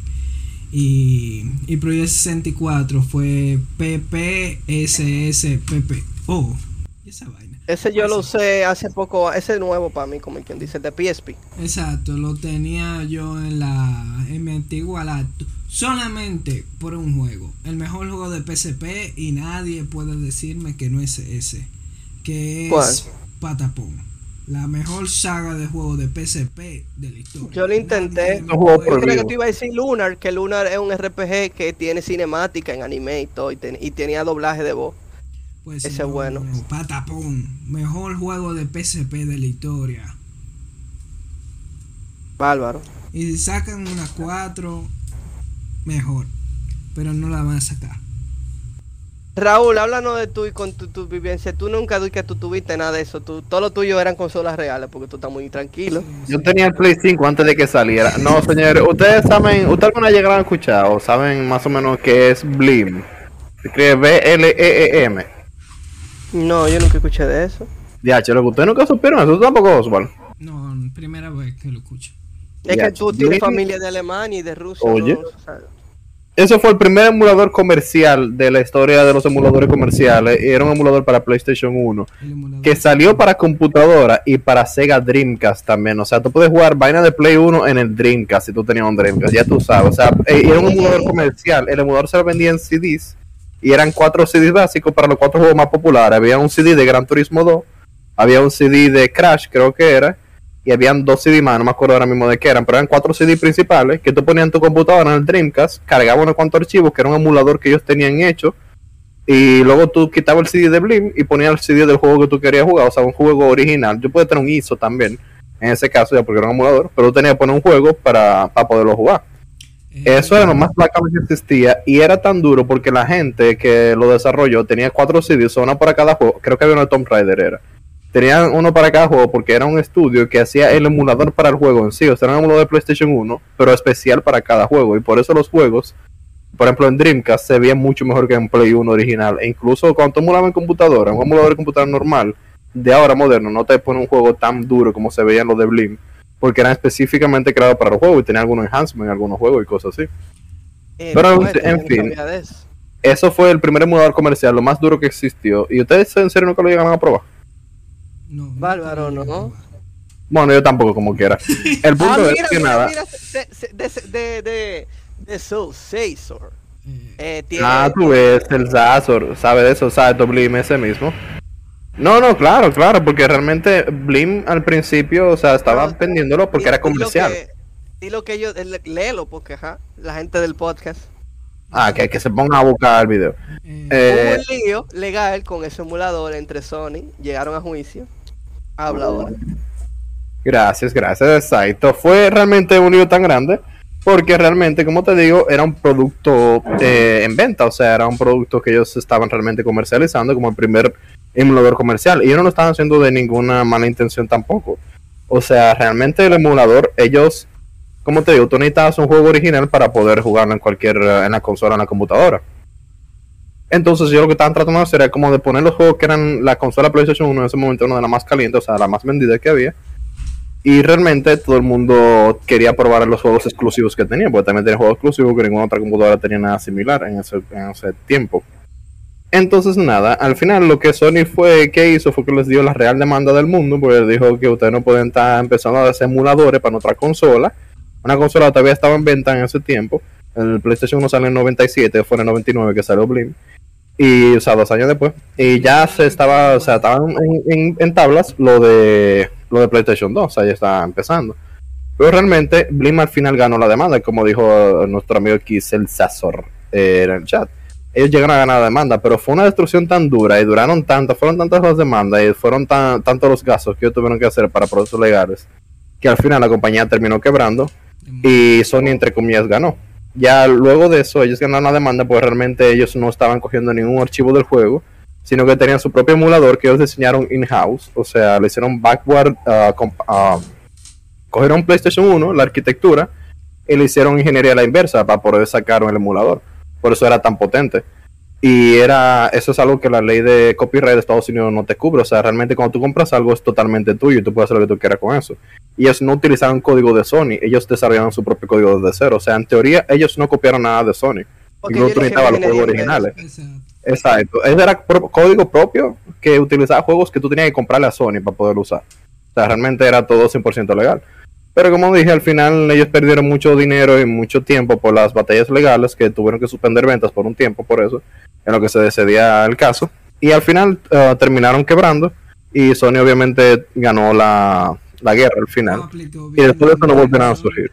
B: y, y Project 64 fue PPSSPPO. ¿Y esa vaina?
A: Ese yo lo usé hace poco, ese es nuevo para mí, como quien dice, de PSP.
B: Exacto, lo tenía yo en la en mi antigua laptop solamente por un juego, el mejor juego de PSP y nadie puede decirme que no es ese, que es
A: ¿Cuál?
B: Patapón, la mejor saga de juego de PSP de la historia.
A: Yo lo intenté.
C: Juego
B: puede-
A: Yo creo que
C: prohibido.
A: te iba a decir Lunar, que Lunar es un RPG que tiene cinemática en anime y todo, y, ten- y tenía doblaje de voz.
B: Pues
A: ese
B: no,
A: bueno.
B: Patapón, mejor juego de PSP de la historia.
A: Bárbaro.
B: Y si sacan una 4, mejor. Pero no la van a sacar.
A: Raúl, háblanos de tú y con tu, tu vivencia. Tú nunca di que tú tuviste nada de eso. Tú, todo lo tuyo eran consolas reales porque tú estás muy tranquilo.
C: Yo tenía el Play 5 antes de que saliera. No, *laughs* señores, ustedes saben, ustedes alguna vez llegaron a escuchar o saben más o menos qué es Blim. Se escribe B-L-E-E-M.
A: No, yo nunca escuché de eso.
C: Ya, che, lo que ustedes nunca supieron eso, ¿Tú tampoco, Oswald.
B: No, primera vez que lo escucho.
A: Es que tú tienes familia de Alemania y de Rusia.
C: Oye.
A: ¿no? O sea,
C: Ese fue el primer emulador comercial de la historia de los emuladores comerciales. Y era un emulador para PlayStation 1.
B: El emulador.
C: Que salió para computadora y para Sega Dreamcast también. O sea, tú puedes jugar vaina de Play 1 en el Dreamcast si tú tenías un Dreamcast. Ya tú sabes. O sea, eh, era un emulador comercial. El emulador se lo vendía en CDs. Y eran cuatro CDs básicos para los cuatro juegos más populares. Había un CD de Gran Turismo 2. Había un CD de Crash, creo que era. Y habían dos CD más, no me acuerdo ahora mismo de qué eran, pero eran cuatro CD principales que tú ponías en tu computadora en el Dreamcast, cargabas unos cuantos archivos que era un emulador que ellos tenían hecho, y luego tú quitabas el CD de Blim y ponías el CD del juego que tú querías jugar, o sea, un juego original. Yo podía tener un ISO también, en ese caso, ya porque era un emulador, pero tú tenías que poner un juego para, para poderlo jugar.
B: Eh,
C: Eso era lo más bacano que existía y era tan duro porque la gente que lo desarrolló tenía cuatro CDs, uno para cada juego. Creo que había de Tomb Raider era. Tenían uno para cada juego porque era un estudio que hacía el emulador para el juego en sí. O sea, era un emulador de PlayStation 1, pero especial para cada juego. Y por eso los juegos, por ejemplo en Dreamcast, se veían mucho mejor que en Play 1 original. E incluso cuando tú emulabas en computadora, un emulador de computadora normal, de ahora moderno, no te pone un juego tan duro como se veían los de Blim. Porque eran específicamente creados para los juegos y tenían algunos enhancements en algunos juegos y cosas así.
A: eh,
C: Pero, en fin.
A: Eso
C: fue el primer emulador comercial, lo más duro que existió. ¿Y ustedes en serio nunca lo llegaron a probar?
B: No,
A: Bárbaro, ¿no?
C: Bueno, yo tampoco, como quiera. El punto
A: Ah,
C: es
A: mira,
C: que
A: mira,
C: nada.
A: mira, de, de, de, de, Soul Caesar.
B: Eh,
A: Eh, tiene,
C: Ah, tú ves, el Zazor, sabe de eso, sabe Blim ese mismo. No, no, claro, claro, porque realmente Blim al principio, o sea, estaban
A: No,
C: vendiéndolo porque era comercial.
A: que- Di lo que yo, el- léelo, porque ajá, la gente del podcast.
C: Ah, que, que se pongan a buscar el video.
B: Eh,
A: Hubo un lío legal con ese emulador entre Sony, llegaron a juicio. Habla ahora.
C: Gracias, gracias, exacto. Fue realmente un lío tan grande porque realmente, como te digo, era un producto eh, en venta, o sea, era un producto que ellos estaban realmente comercializando como el primer emulador comercial y ellos no lo estaban haciendo de ninguna mala intención tampoco. O sea, realmente el emulador, ellos, como te digo, tú necesitabas un juego original para poder jugarlo en cualquier, en la consola, en la computadora. Entonces yo lo que estaban tratando de hacer era como de poner los juegos que eran la consola PlayStation 1 en ese momento una de las más calientes, o sea, la más vendida que había. Y realmente todo el mundo quería probar los juegos exclusivos que tenía, porque también tenía juegos exclusivos que ninguna otra computadora tenía nada similar en ese, en ese tiempo. Entonces nada, al final lo que Sony fue que hizo fue que les dio la real demanda del mundo, porque dijo que ustedes no pueden estar empezando a hacer emuladores para otra consola. Una consola todavía estaba en venta en ese tiempo. El PlayStation 1 salió en 97, fue en el 99 que salió Blim. Y, o sea, dos años después. Y ya se estaba, o sea, estaban en, en, tablas lo de lo de PlayStation 2, o sea, ya estaba empezando. Pero realmente Blim al final ganó la demanda, como dijo nuestro amigo Kisel Sazor eh, en el chat ellos llegaron a ganar la demanda, pero fue una destrucción tan dura y duraron tanto, fueron tantas las demandas y fueron tan, tantos los gastos que ellos tuvieron que hacer para procesos legales, que al final la compañía terminó quebrando y Sony entre comillas ganó. Ya luego de eso ellos ganaron la demanda porque realmente ellos no estaban cogiendo ningún archivo del juego, sino que tenían su propio emulador que ellos diseñaron in-house, o sea, le hicieron backward, uh, cogieron PlayStation 1, la arquitectura, y le hicieron ingeniería a la inversa para poder sacar el emulador por eso era tan potente. Y era, eso es algo que la ley de copyright de Estados Unidos no te cubre. O sea, realmente cuando tú compras algo es totalmente tuyo y tú puedes hacer lo que tú quieras con eso. Y ellos no utilizaron código de Sony, ellos desarrollaron su propio código desde cero. O sea, en teoría ellos no copiaron nada de Sony. Y no utilizaban los juegos originales. Exacto. Ese era código propio que utilizaba juegos que tú tenías que comprarle a Sony para poder usar. O sea, realmente era todo 100% legal. Pero como dije, al final ellos perdieron mucho dinero y mucho tiempo por las batallas legales que tuvieron que suspender ventas por un tiempo por eso, en lo que se decidía el caso. Y al final uh, terminaron quebrando y Sony obviamente ganó la, la guerra al final. Y después de eso no volvieron a surgir.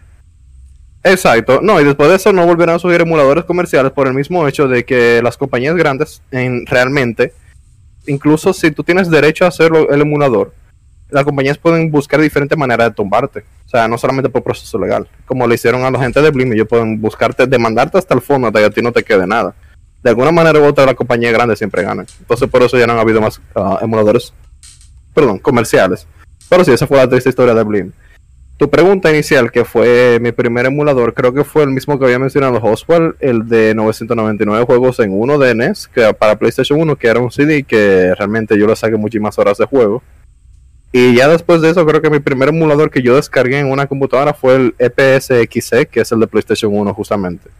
C: Exacto, no, y después de eso no volvieron a surgir emuladores comerciales por el mismo hecho de que las compañías grandes en, realmente, incluso si tú tienes derecho a hacer el emulador, las compañías pueden buscar diferentes maneras de tumbarte. O sea, no solamente por proceso legal, como le hicieron a la gente de Blim, ellos pueden buscarte, demandarte hasta el fondo hasta que a ti no te quede nada. De alguna manera u otra, la compañía grande siempre gana. Entonces, por eso ya no han habido más uh, emuladores, perdón, comerciales. Pero sí, esa fue la triste historia de Blim. Tu pregunta inicial, que fue mi primer emulador, creo que fue el mismo que había mencionado Oswald, el de 999 juegos en uno de NES, que para PlayStation 1, que era un CD que realmente yo le saqué muchísimas horas de juego. Y ya después de eso, creo que mi primer emulador que yo descargué en una computadora fue el EPSXE, que es el de PlayStation 1 justamente.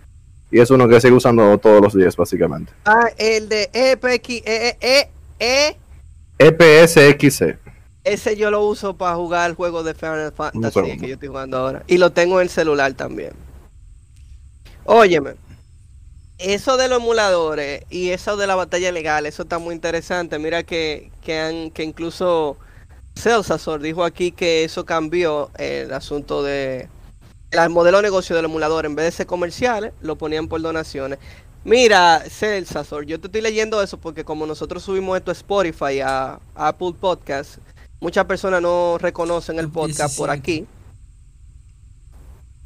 C: Y es uno que sigo usando todos los días, básicamente.
A: Ah, el de EPX, e, e, e,
C: EPSXE.
A: Ese yo lo uso para jugar el juego de Final Fantasy que yo estoy jugando ahora. Y lo tengo en el celular también. Óyeme, eso de los emuladores y eso de la batalla legal, eso está muy interesante. Mira que, que, han, que incluso Celsasor dijo aquí que eso cambió el asunto de el modelo de negocio del emulador. En vez de ser comerciales, lo ponían por donaciones. Mira, Celsasor, yo te estoy leyendo eso porque como nosotros subimos esto a Spotify, a, Apple Podcast, muchas personas no reconocen el podcast por aquí.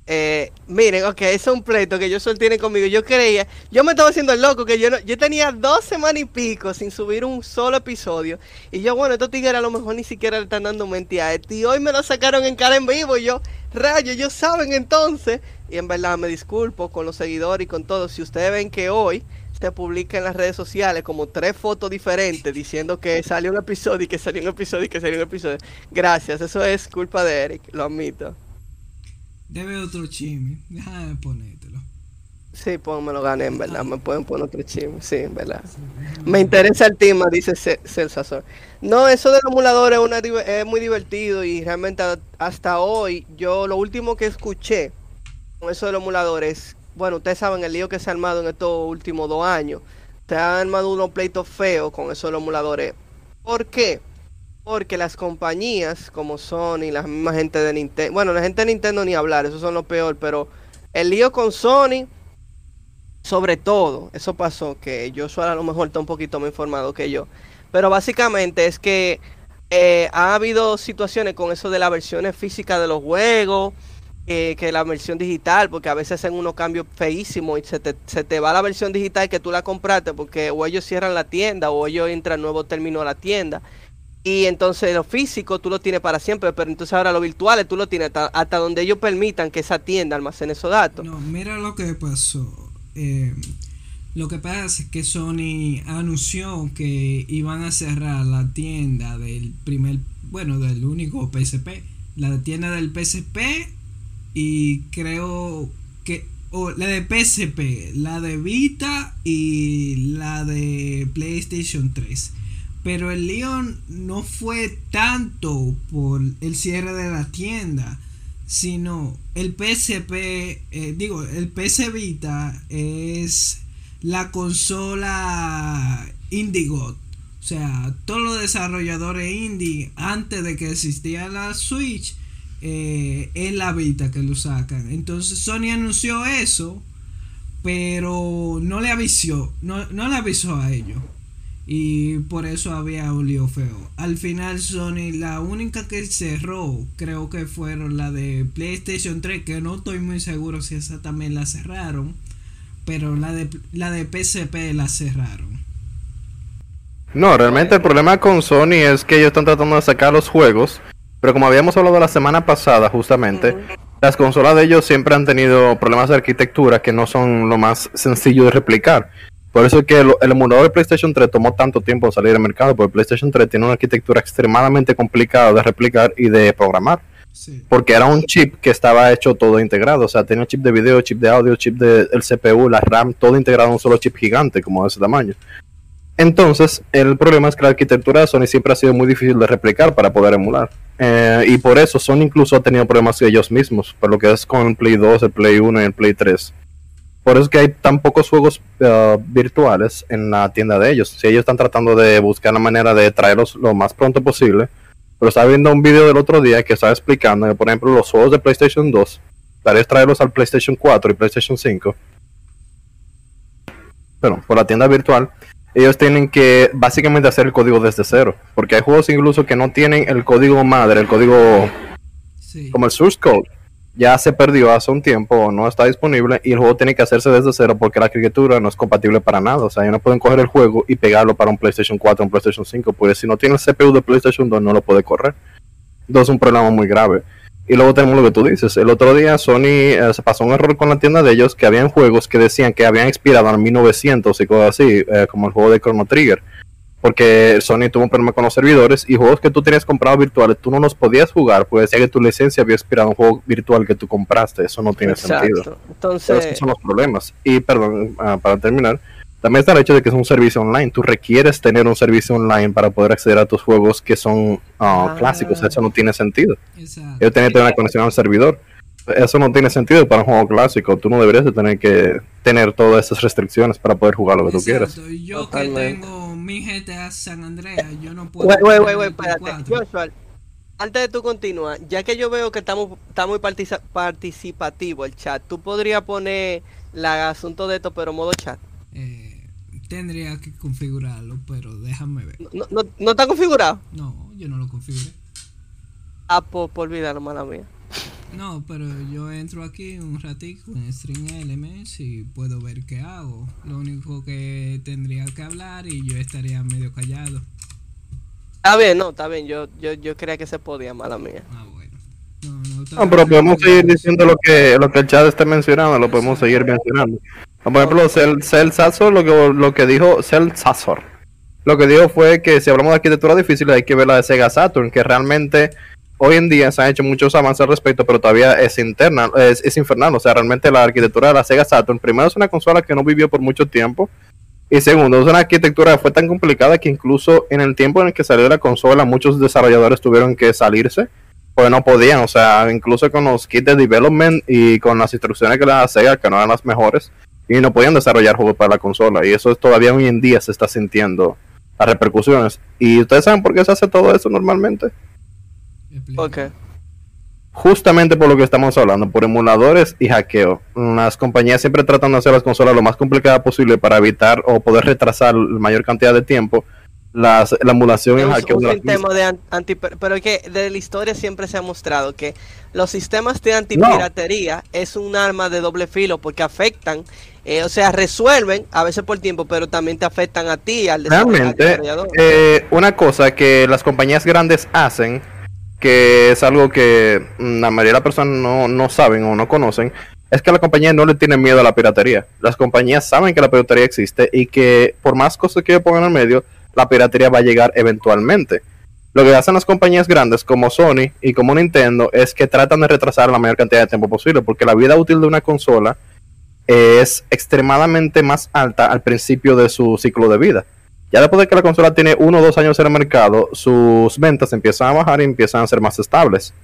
A: Eh, miren, ok, es un pleito que yo tiene conmigo. Yo creía, yo me estaba haciendo el loco, que yo no, yo tenía dos semanas y pico sin subir un solo episodio. Y yo, bueno, estos tigres a lo mejor ni siquiera le están dando mentira. Y hoy me lo sacaron en cara en vivo. Y yo, rayos, ellos saben entonces. Y en verdad me disculpo con los seguidores y con todos. Si ustedes ven que hoy se publica en las redes sociales como tres fotos diferentes diciendo que salió un episodio y que salió un episodio y que salió un episodio. Gracias, eso es culpa de Eric, lo admito.
B: Debe otro chisme. Déjame ponértelo.
A: Sí, pues me lo gané, en verdad. Me pueden poner otro chisme. Sí, en verdad. Me interesa el tema, dice Celsasor. No, eso del emulador es, una, es muy divertido y realmente hasta hoy, yo lo último que escuché con eso del emulador es, bueno, ustedes saben el lío que se ha armado en estos últimos dos años. Se han armado unos pleitos feos con eso de los emuladores. ¿Por qué? Porque las compañías como Sony, la misma gente de Nintendo, bueno, la gente de Nintendo ni hablar, eso son lo peor, pero el lío con Sony, sobre todo, eso pasó, que yo a lo mejor está un poquito más informado que yo, pero básicamente es que eh, ha habido situaciones con eso de las versiones físicas de los juegos, que la versión digital, porque a veces hacen unos cambios feísimos y se te, se te va la versión digital que tú la compraste porque o ellos cierran la tienda o ellos entran nuevo término a la tienda y entonces lo físico tú lo tienes para siempre, pero entonces ahora lo virtual tú lo tienes hasta, donde ellos permitan que esa tienda almacene esos datos.
B: No, mira lo que pasó. Eh, Lo que pasa es que Sony anunció que iban a cerrar la tienda del primer, bueno, del único PSP, la tienda del PSP y creo que o la de PSP, la de Vita y la de PlayStation 3. Pero el Leon no fue tanto por el cierre de la tienda, sino el PSP, eh, digo, el PS Vita es la consola Indigo. O sea, todos los desarrolladores indie, antes de que existía la Switch, eh, es la Vita que lo sacan. Entonces Sony anunció eso, pero no le avisó, no, no le avisó a ellos. Y por eso había un lío feo. Al final Sony, la única que cerró, creo que fueron la de PlayStation 3, que no estoy muy seguro si esa también la cerraron. Pero la de, la de PSP la cerraron.
C: No, realmente el problema con Sony es que ellos están tratando de sacar los juegos. Pero como habíamos hablado la semana pasada, justamente, las consolas de ellos siempre han tenido problemas de arquitectura que no son lo más sencillo de replicar. Por eso es que el, emulador de PlayStation 3 tomó tanto tiempo en salir al mercado, porque PlayStation 3 tiene una arquitectura extremadamente complicada de replicar y de programar. Porque era un chip que estaba hecho todo integrado, o sea, tenía chip de video, chip de audio, chip del CPU, la RAM, todo integrado en un solo chip gigante, como de ese tamaño. Entonces, el problema es que la arquitectura de Sony siempre ha sido muy difícil de replicar para poder emular. Eh, y por eso Sony incluso ha tenido problemas ellos mismos, por lo que es con el Play 2, el Play 1 y el Play 3. Por eso es que hay tan pocos juegos eh, virtuales en la tienda de ellos. Si ellos están tratando de buscar la manera de traerlos lo más pronto posible. Pero estaba viendo un video del otro día que estaba explicando que, por ejemplo, los juegos de PlayStation 2, para traerlos al PlayStation 4 y PlayStation 5, bueno, por la tienda virtual, ellos tienen que básicamente hacer el código desde cero. Porque hay juegos incluso que no tienen el código madre, el código como el source code ya se perdió hace un tiempo o no está disponible y el juego tiene que hacerse desde cero porque la arquitectura no es compatible para nada. O sea, ellos no pueden coger el juego y pegarlo para un PlayStation 4 o un PlayStation 5, porque si no tiene el CPU de PlayStation 2 no lo puede correr. Entonces es un problema muy grave. Y luego tenemos lo que tú dices. El otro día Sony eh, se pasó un error con la tienda de ellos que habían juegos que decían que habían expirado en 1900 y cosas así, eh, como el juego de Chrono Trigger porque Sony tuvo un problema con los servidores y juegos que tú tenías comprado virtuales tú no los podías jugar porque decía que tu licencia había expirado un juego virtual que tú compraste eso no tiene sentido entonces esos son los problemas y perdón ah, para terminar también está el hecho de que es un servicio online tú requieres tener un servicio online para poder acceder a tus juegos que son ah, ah. clásicos eso no tiene sentido Exacto. tienen que tener una conexión al servidor eso no tiene sentido para un juego clásico. Tú no deberías de tener que tener todas esas restricciones para poder jugar lo que tú quieras.
B: Yo que tengo mi GTA San Andreas, yo no puedo. Espérate.
A: Joshua, antes de tú continuar, ya que yo veo que estamos está muy participativo el chat, ¿tú podrías poner el asunto de esto, pero modo chat?
B: Eh, tendría que configurarlo, pero déjame ver.
A: ¿No, no, no está configurado?
B: No, yo no lo configuré.
A: Ah, por, por olvidarlo, mala mía.
B: No, pero yo entro aquí un ratico en String Elements y puedo ver qué hago. Lo único que tendría que hablar y yo estaría medio callado.
A: Está bien, no, está bien. Yo, yo, yo creía que se podía, mala mía.
B: Ah, bueno. No, no,
C: no pero podemos seguir diciendo lo que, lo que el chat está mencionando, lo podemos seguir mencionando. Por ejemplo, Cel, Cel Sazor, lo que, lo que dijo Cel Sazor, lo que dijo fue que si hablamos de arquitectura difícil hay que ver la de Sega Saturn, que realmente hoy en día se han hecho muchos avances al respecto, pero todavía es interna, es, infernal. O sea, realmente la arquitectura de la Sega Saturn, primero es una consola que no vivió por mucho tiempo. Y segundo, es una arquitectura que fue tan complicada que incluso en el tiempo en el que salió la consola, muchos desarrolladores tuvieron que salirse, porque no podían. O sea, incluso con los kits de development y con las instrucciones que le da Sega, que no eran las mejores, y no podían desarrollar juegos para la consola. Y eso todavía hoy en día se está sintiendo las repercusiones. ¿Y ustedes saben por qué se hace todo eso normalmente?
A: Ok.
C: Justamente por lo que estamos hablando, por emuladores y hackeo. Las compañías siempre tratan de hacer las consolas lo más complicada posible para evitar o poder retrasar la mayor cantidad de tiempo las, la emulación y el hackeo.
A: Un sistema de anti, pero es que de la historia siempre se ha mostrado que los sistemas de antipiratería es un arma de doble filo porque afectan, eh, o sea, resuelven a veces por tiempo, pero también te afectan a ti, al
C: Realmente, eh, una cosa que las compañías grandes hacen que es algo que la mayoría de las personas no, no saben o no conocen, es que la compañía no le tiene miedo a la piratería. Las compañías saben que la piratería existe y que por más cosas que pongan en medio, la piratería va a llegar eventualmente. Lo que hacen las compañías grandes como Sony y como Nintendo es que tratan de retrasar la mayor cantidad de tiempo posible, porque la vida útil de una consola es extremadamente más alta al principio de su ciclo de vida. Ya después de que la consola tiene uno o dos años en el mercado, sus ventas empiezan a bajar y empiezan a ser más estables.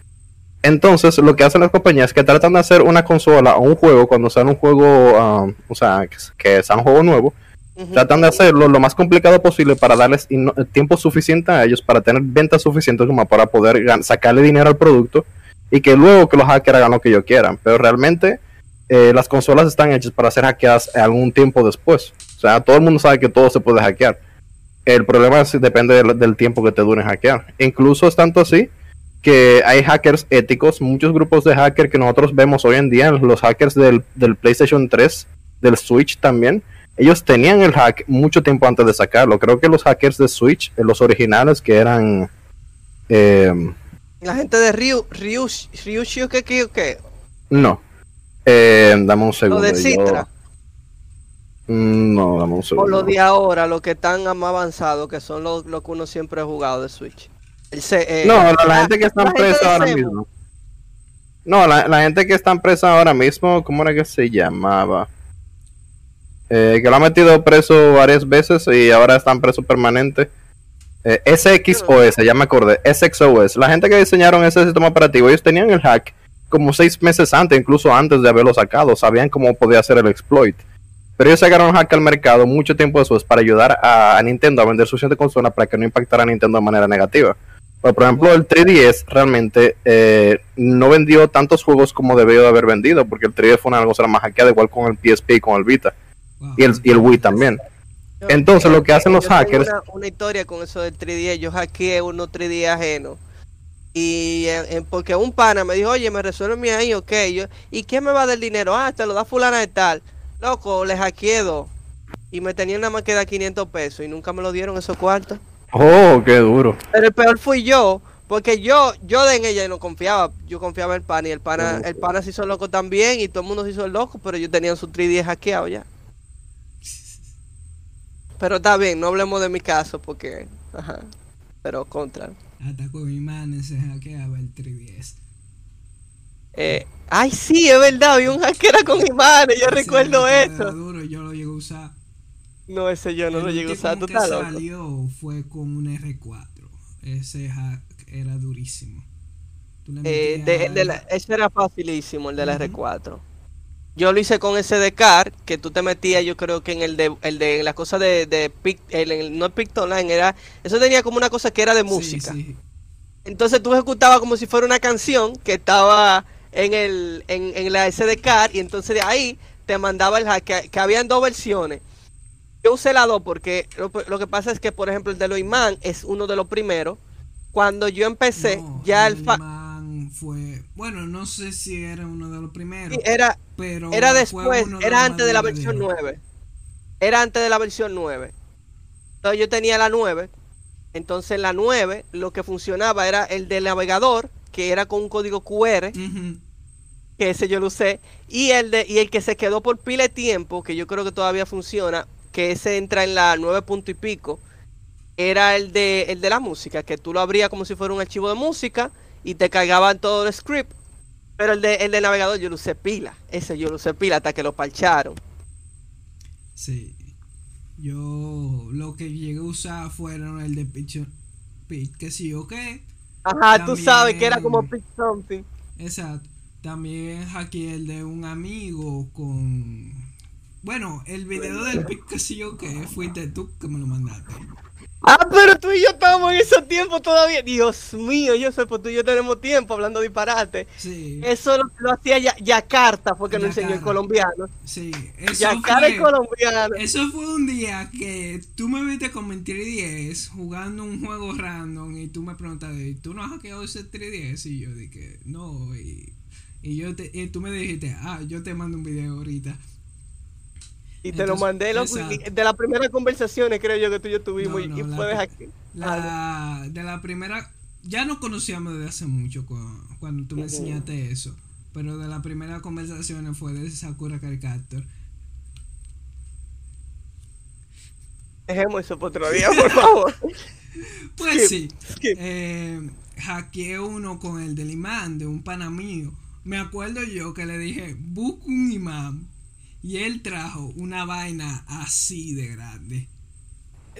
C: Entonces, lo que hacen las compañías es que tratan de hacer una consola o un juego cuando sea un juego, um, o sea, que, que sea un juego nuevo, tratan de hacerlo lo más complicado posible para darles tiempo suficiente a ellos para tener ventas suficientes como para poder sacarle dinero al producto y que luego que los hackers hagan lo que ellos quieran. Pero realmente eh, las consolas están hechas para ser hackeadas algún tiempo después. O sea, todo el mundo sabe que todo se puede hackear. El problema es, depende del, tiempo que te dure hackear. Incluso es tanto así que hay hackers éticos, muchos grupos de hackers que nosotros vemos hoy en día, los hackers del, del PlayStation 3, del Switch también, ellos tenían el hack mucho tiempo antes de sacarlo. Creo que los hackers de Switch, eh, los originales que eran... Eh,
A: la gente de Ryu, Ryu, Ryu, ¿qué, qué, qué?
C: No. Eh, dame un segundo.
A: Lo de Citra.
C: No, dame un segundo.
A: O lo de ahora, los que están más avanzados, que son los lo que uno siempre ha jugado de Switch.
C: Eh, no, la, gente que está presa ahora mismo. No, la, la, gente que está presa ahora mismo, ¿cómo era que se llamaba? Eh, que lo ha metido preso varias veces y ahora están preso permanente. Eh, SXOS, ya me acordé, SXOS. La gente que diseñaron ese sistema operativo, ellos tenían el hack como seis meses antes, incluso antes de haberlo sacado, sabían cómo podía hacer el exploit. Pero ellos sacaron hack al mercado mucho tiempo después para ayudar a, Nintendo a vender suficiente consola para que no impactara a Nintendo de manera negativa. por ejemplo, el 3DS realmente eh, no vendió tantos juegos como debió de haber vendido, porque el 3DS fue una cosa más hackeada, igual con el PSP y con el Vita y, el, y el Wii también. Entonces, lo que hacen los hackers.
A: Una, una, historia con eso del 3D. Yo hackeé uno 3D ajeno. Y porque un pana me dijo, oye, me resuelve mi ahí, ok. Yo, ¿Y quién me va a dar el dinero? Ah, te lo da fulana de tal. Loco, le hackeé dos. Y me tenían nada más que dar 500 pesos. Y nunca me lo dieron esos cuartos.
C: Oh, qué duro.
A: Pero el peor fui yo. Porque yo, yo de en ella no confiaba. Yo confiaba en el pana. Y el pana, el pana se hizo loco también. Y todo el mundo se hizo loco. Pero ellos tenían su 3D hackeado ya. Pero está bien, no hablemos de mi caso porque. Ajá. Pero contra.
B: Hasta con imanes se hackeaba el 3DS.
A: Eh, ay, sí, es verdad, había un hacker *laughs* con imanes, yo recuerdo eso.
B: Duro, yo lo llegué a usar.
A: No, ese yo no lo llegué a usar,
B: ¿tú que salió fue con un R4. Ese hack era durísimo.
A: Eh, de, ese era facilísimo, el de la R4 yo lo hice con ese de car que tú te metías, yo creo que en el de, el de la cosa de, de el, no Pictoline, era, eso tenía como una cosa que era de música. Entonces tú ejecutabas como si fuera una canción que estaba en el, en, en la SDK y entonces de ahí te mandaba el hack, que, que habían dos versiones. Yo usé la dos porque lo, que pasa es que, por ejemplo, el de los imán es uno de los primeros. Cuando yo empecé, ya el...
B: fue, bueno, no sé si era uno de los primeros.
A: era, pero era después, era antes de la versión 9. Era antes de la versión 9. Entonces yo tenía la 9. Entonces la 9 lo que funcionaba era el del navegador, que era con un código QR. Que ese yo lo usé. Y el, de, y el que se quedó por pile de tiempo, que yo creo que todavía funciona, que ese entra en la 9 punto y pico, era el de, el de la música, que tú lo abrías como si fuera un archivo de música y te cargaban todo el script. Pero el de, el de navegador yo lo usé pila. Ese yo lo usé pila hasta que lo parcharon.
B: Sí. Yo lo que llegué a usar fueron el de Picture Pick, que sí o qué.
A: Ajá, tú sabes que era como Pick Something.
B: Exacto. También hackeé el de un amigo con. Bueno, el video del Pick que sí o qué fuiste tú que me lo mandaste.
A: Ah, pero tú y yo estábamos en esos tiempos todavía. Dios mío, yo sé, pues tú y yo tenemos tiempo hablando disparate.
B: Sí.
A: Eso lo, hacía ya, Yakarta, porque lo enseñó el colombiano.
B: Sí,
A: eso Yakarta fue, colombiano.
B: Eso fue un día que tú me viste con mi 3DS jugando un juego random y tú me preguntaste, ¿tú no has hackeado ese 3DS? Y yo dije, no. Y, y yo te, y tú me dijiste, ah, yo te mando un video ahorita.
A: Y te lo mandé de las primeras conversaciones, creo yo, que tú y yo tuvimos. y fue aquí.
B: La, de la primera. Ya nos conocíamos desde hace mucho cuando, tú me enseñaste eso. pero de las primeras conversaciones fue de Sakura Caricator.
A: Dejemos eso por otro día, *laughs* por favor.
B: Pues sí, eh, hackeé uno con el del imán de un pana mío. Me acuerdo yo que le dije, busca un imán. Y él trajo una vaina así de grande.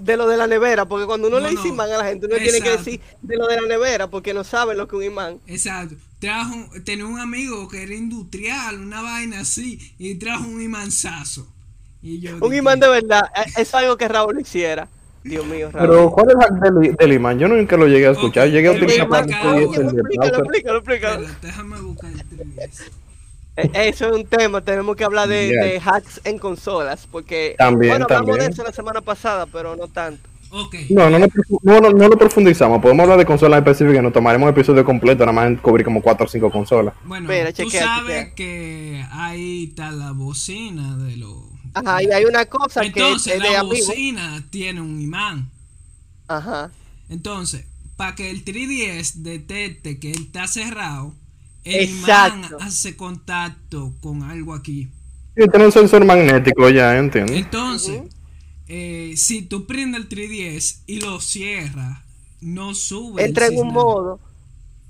A: De lo de la nevera, porque cuando uno
B: No,
A: le dice
B: no.
A: imán a la gente, uno tiene que decir de lo de la nevera, porque no saben lo que es un imán.
B: Exacto. Trajo, tenía un amigo que era industrial, una vaina así, y trajo un imanzazo. Y yo
A: Un
B: dije,
A: imán de verdad, eh, es algo que Raúl hiciera. Dios mío, Raúl.
C: Pero, ¿cuál es el del, del imán? Yo nunca lo llegué a escuchar.
B: Ok,
C: Llegué a utilizar
B: imán
C: para
A: Explícalo, explícalo, explícalo.
B: Déjame buscar el 3DS.
A: Eh, Eso es un tema, tenemos que hablar de, hacks en consolas, porque
C: También,
A: bueno, hablamos
C: también.
A: de eso la semana pasada, pero no tanto.
C: No, no, no, no, lo profundizamos. Podemos hablar de consolas específicas. Nos tomaremos un episodio completo, nada más en cubrir como 4 o 5 consolas.
B: Bueno,
A: Mira,
B: tú
A: chequea,
B: sabes
A: chequea.
B: que ahí está la bocina de los...
A: Ajá, y hay una cosa
B: Entonces,
A: que es de
B: la bocina tiene un imán.
A: Ajá.
B: Entonces, para que el 3DS detecte que él está cerrado, el
A: Exacto.
B: imán hace contacto con algo aquí.
C: Sí, tiene un sensor magnético ya, ¿entiendes?
B: Entonces, eh, si tú prendes el 3DS y lo cierras, no sube. el
A: Entra en un modo.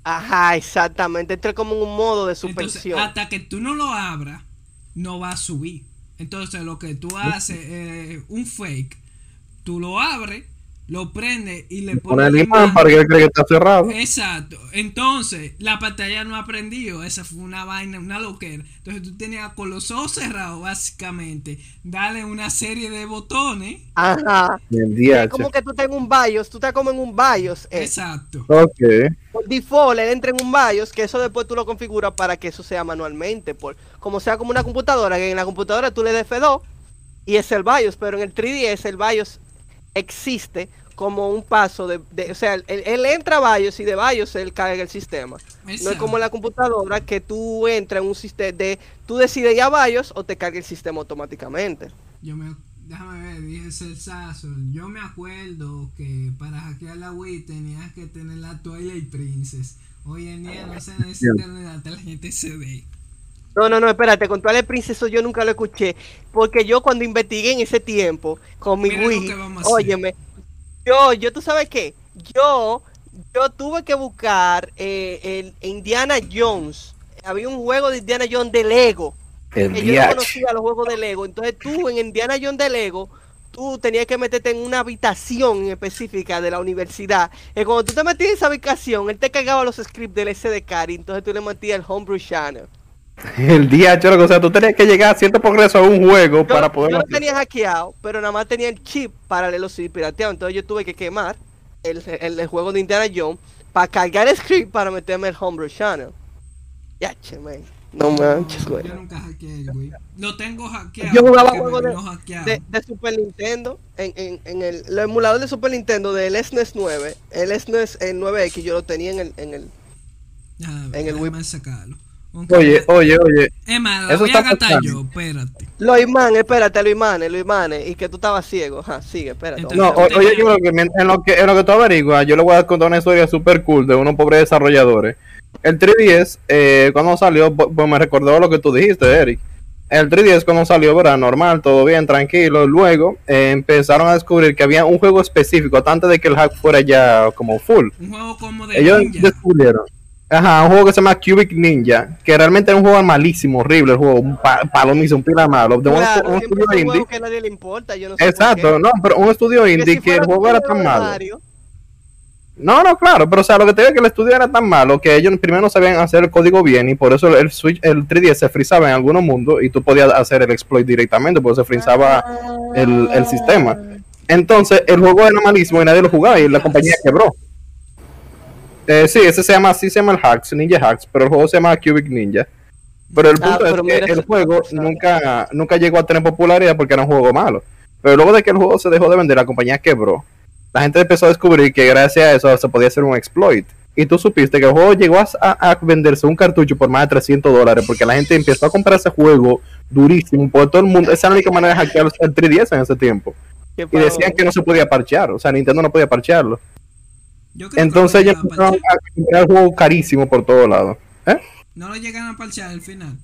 A: Ajá, exactamente. Entra como en un modo de
B: Entonces,
A: suspensión.
B: hasta que tú no lo abras, no va a subir. Entonces, lo que tú haces es un fake. Tú lo abres, lo prendes y le
C: Pone el imán para que él cree que está cerrado.
B: Exacto. Entonces, la pantalla no ha prendido. Esa fue una vaina, una loquera. Entonces, tú tenías con los ojos cerrados, básicamente, darle una serie de botones.
A: Ajá.
C: El
A: Es como que tú estás en un BIOS, tú estás como en un BIOS. eh.
B: Exacto.
C: Ok.
A: Por default, él entra en un BIOS, que eso después tú lo configuras para que eso sea manualmente. Por, como sea como una computadora, que en la computadora tú le des F2 y es el BIOS, pero en el 3DS el BIOS existe como un paso de, de- o sea, él, él entra a BIOS y de BIOS él carga el sistema. No es como en la computadora que tú entras en un sistema de, tú decides ya BIOS o te carga el sistema automáticamente.
B: Yo me, déjame ver, dije Celsazo. Yo me acuerdo que para hackear la Wii tenías que tener la Twilight Princess. Hoy en día no se *laughs* necesita la tarjeta CD.
A: No, no, no, espérate, con Twilight Princess eso yo nunca lo escuché, porque yo cuando investigué en ese tiempo con mi
B: Mira
A: Wii,
B: hacer.
A: Yo, yo, tú sabes qué, yo, yo tuve que buscar eh, el Indiana Jones, había un juego de Indiana Jones de Lego,
C: El
A: que yo no conocía los juegos de Lego, entonces tú en Indiana Jones de Lego, tú tenías que meterte en una habitación específica de la universidad, y cuando tú te metías en esa habitación, él te cargaba los scripts del SDK, y entonces tú le metías el Homebrew Channel. *laughs*
C: El DH, o sea, tú tenías que llegar a cierto progreso a un juego
A: Yo,
C: para
A: yo
C: poder.
A: lo tenía hackeado, pero nada más tenía el chip paralelo y pirateado. Entonces yo tuve que quemar el, el- el juego de Indiana Jones para cargar el script para meterme el Homebrew Channel. Ya, che, man. No manches, güey.
B: Yo nunca hackeé Wii. Lo tengo hackeado.
A: Yo jugaba juegos de, de, de Super Nintendo en, en, en el, el emulador de Super Nintendo del SNES 9. El SNES el 9X yo lo tenía en el, en el
B: Ah,
A: en el Wii.
B: sacarlo. Aunque-
C: Oye, oye, oye.
B: Emma, la
C: eso
B: voy a
C: está
B: yo, espérate.
A: Los imanes, espérate, los imanes, los imanes. Y que tú estabas ciego. Ajá, sigue, espérate.
B: Entonces-
C: No, oye, yo creo que en lo que, en lo que tú averiguas, yo le voy a contar una historia super cool de unos pobres desarrolladores. El 3DS, eh, cuando salió, pu- pues me recordó lo que tú dijiste, Eric. El 3DS cuando salió, ¿verdad? Normal, todo bien, tranquilo. Luego eh, empezaron a descubrir que había un juego específico, antes de que el hack fuera ya como full.
B: Un juego como de
C: Ellos
B: ninja.
C: descubrieron. Ajá, un juego que se llama Cubic Ninja, que realmente era un juego malísimo, horrible, el juego, un pa palomizo, un pila malo, de un,
A: Claro,
C: un
A: siempre
C: estudio
A: es un
C: indie.
A: juego que nadie le importa, yo no sé
C: Exacto, no, pero un estudio indie
A: si
C: que el juego
A: un
C: era tan malo. No, no, claro, pero o sea, lo que te digo es que el estudio era tan malo que ellos primero no sabían hacer el código bien y por eso el Switch, el 3DS se frizaba en algunos mundos y tú podías hacer el exploit directamente porque se frizaba el, el sistema. Entonces, el juego era malísimo y nadie lo jugaba y la compañía quebró. Eh, sí, ese se llama, así se llama el Hacks, Ninja Hacks, pero el juego se llama Cubic Ninja. Pero el
A: Ah,
C: punto
A: pero
C: es que el juego nunca, nunca llegó a tener popularidad porque era un juego malo. Pero luego de que el juego se dejó de vender, la compañía quebró. La gente empezó a descubrir que gracias a eso se podía hacer un exploit. Y tú supiste que el juego llegó a, venderse un cartucho por más de 300 dólares porque la gente empezó a comprar ese juego durísimo por todo el mundo. Esa era la única manera de hackear el 3DS en ese tiempo. Y decían que no se podía parchear. O sea, Nintendo no podía parchearlo.
B: Yo creo que
C: Entonces
B: lo
C: ellos empezaron
B: parchar.
C: a comprar el juego carísimo por todos lados. ¿Eh?
B: No lo llegan a parchar al final.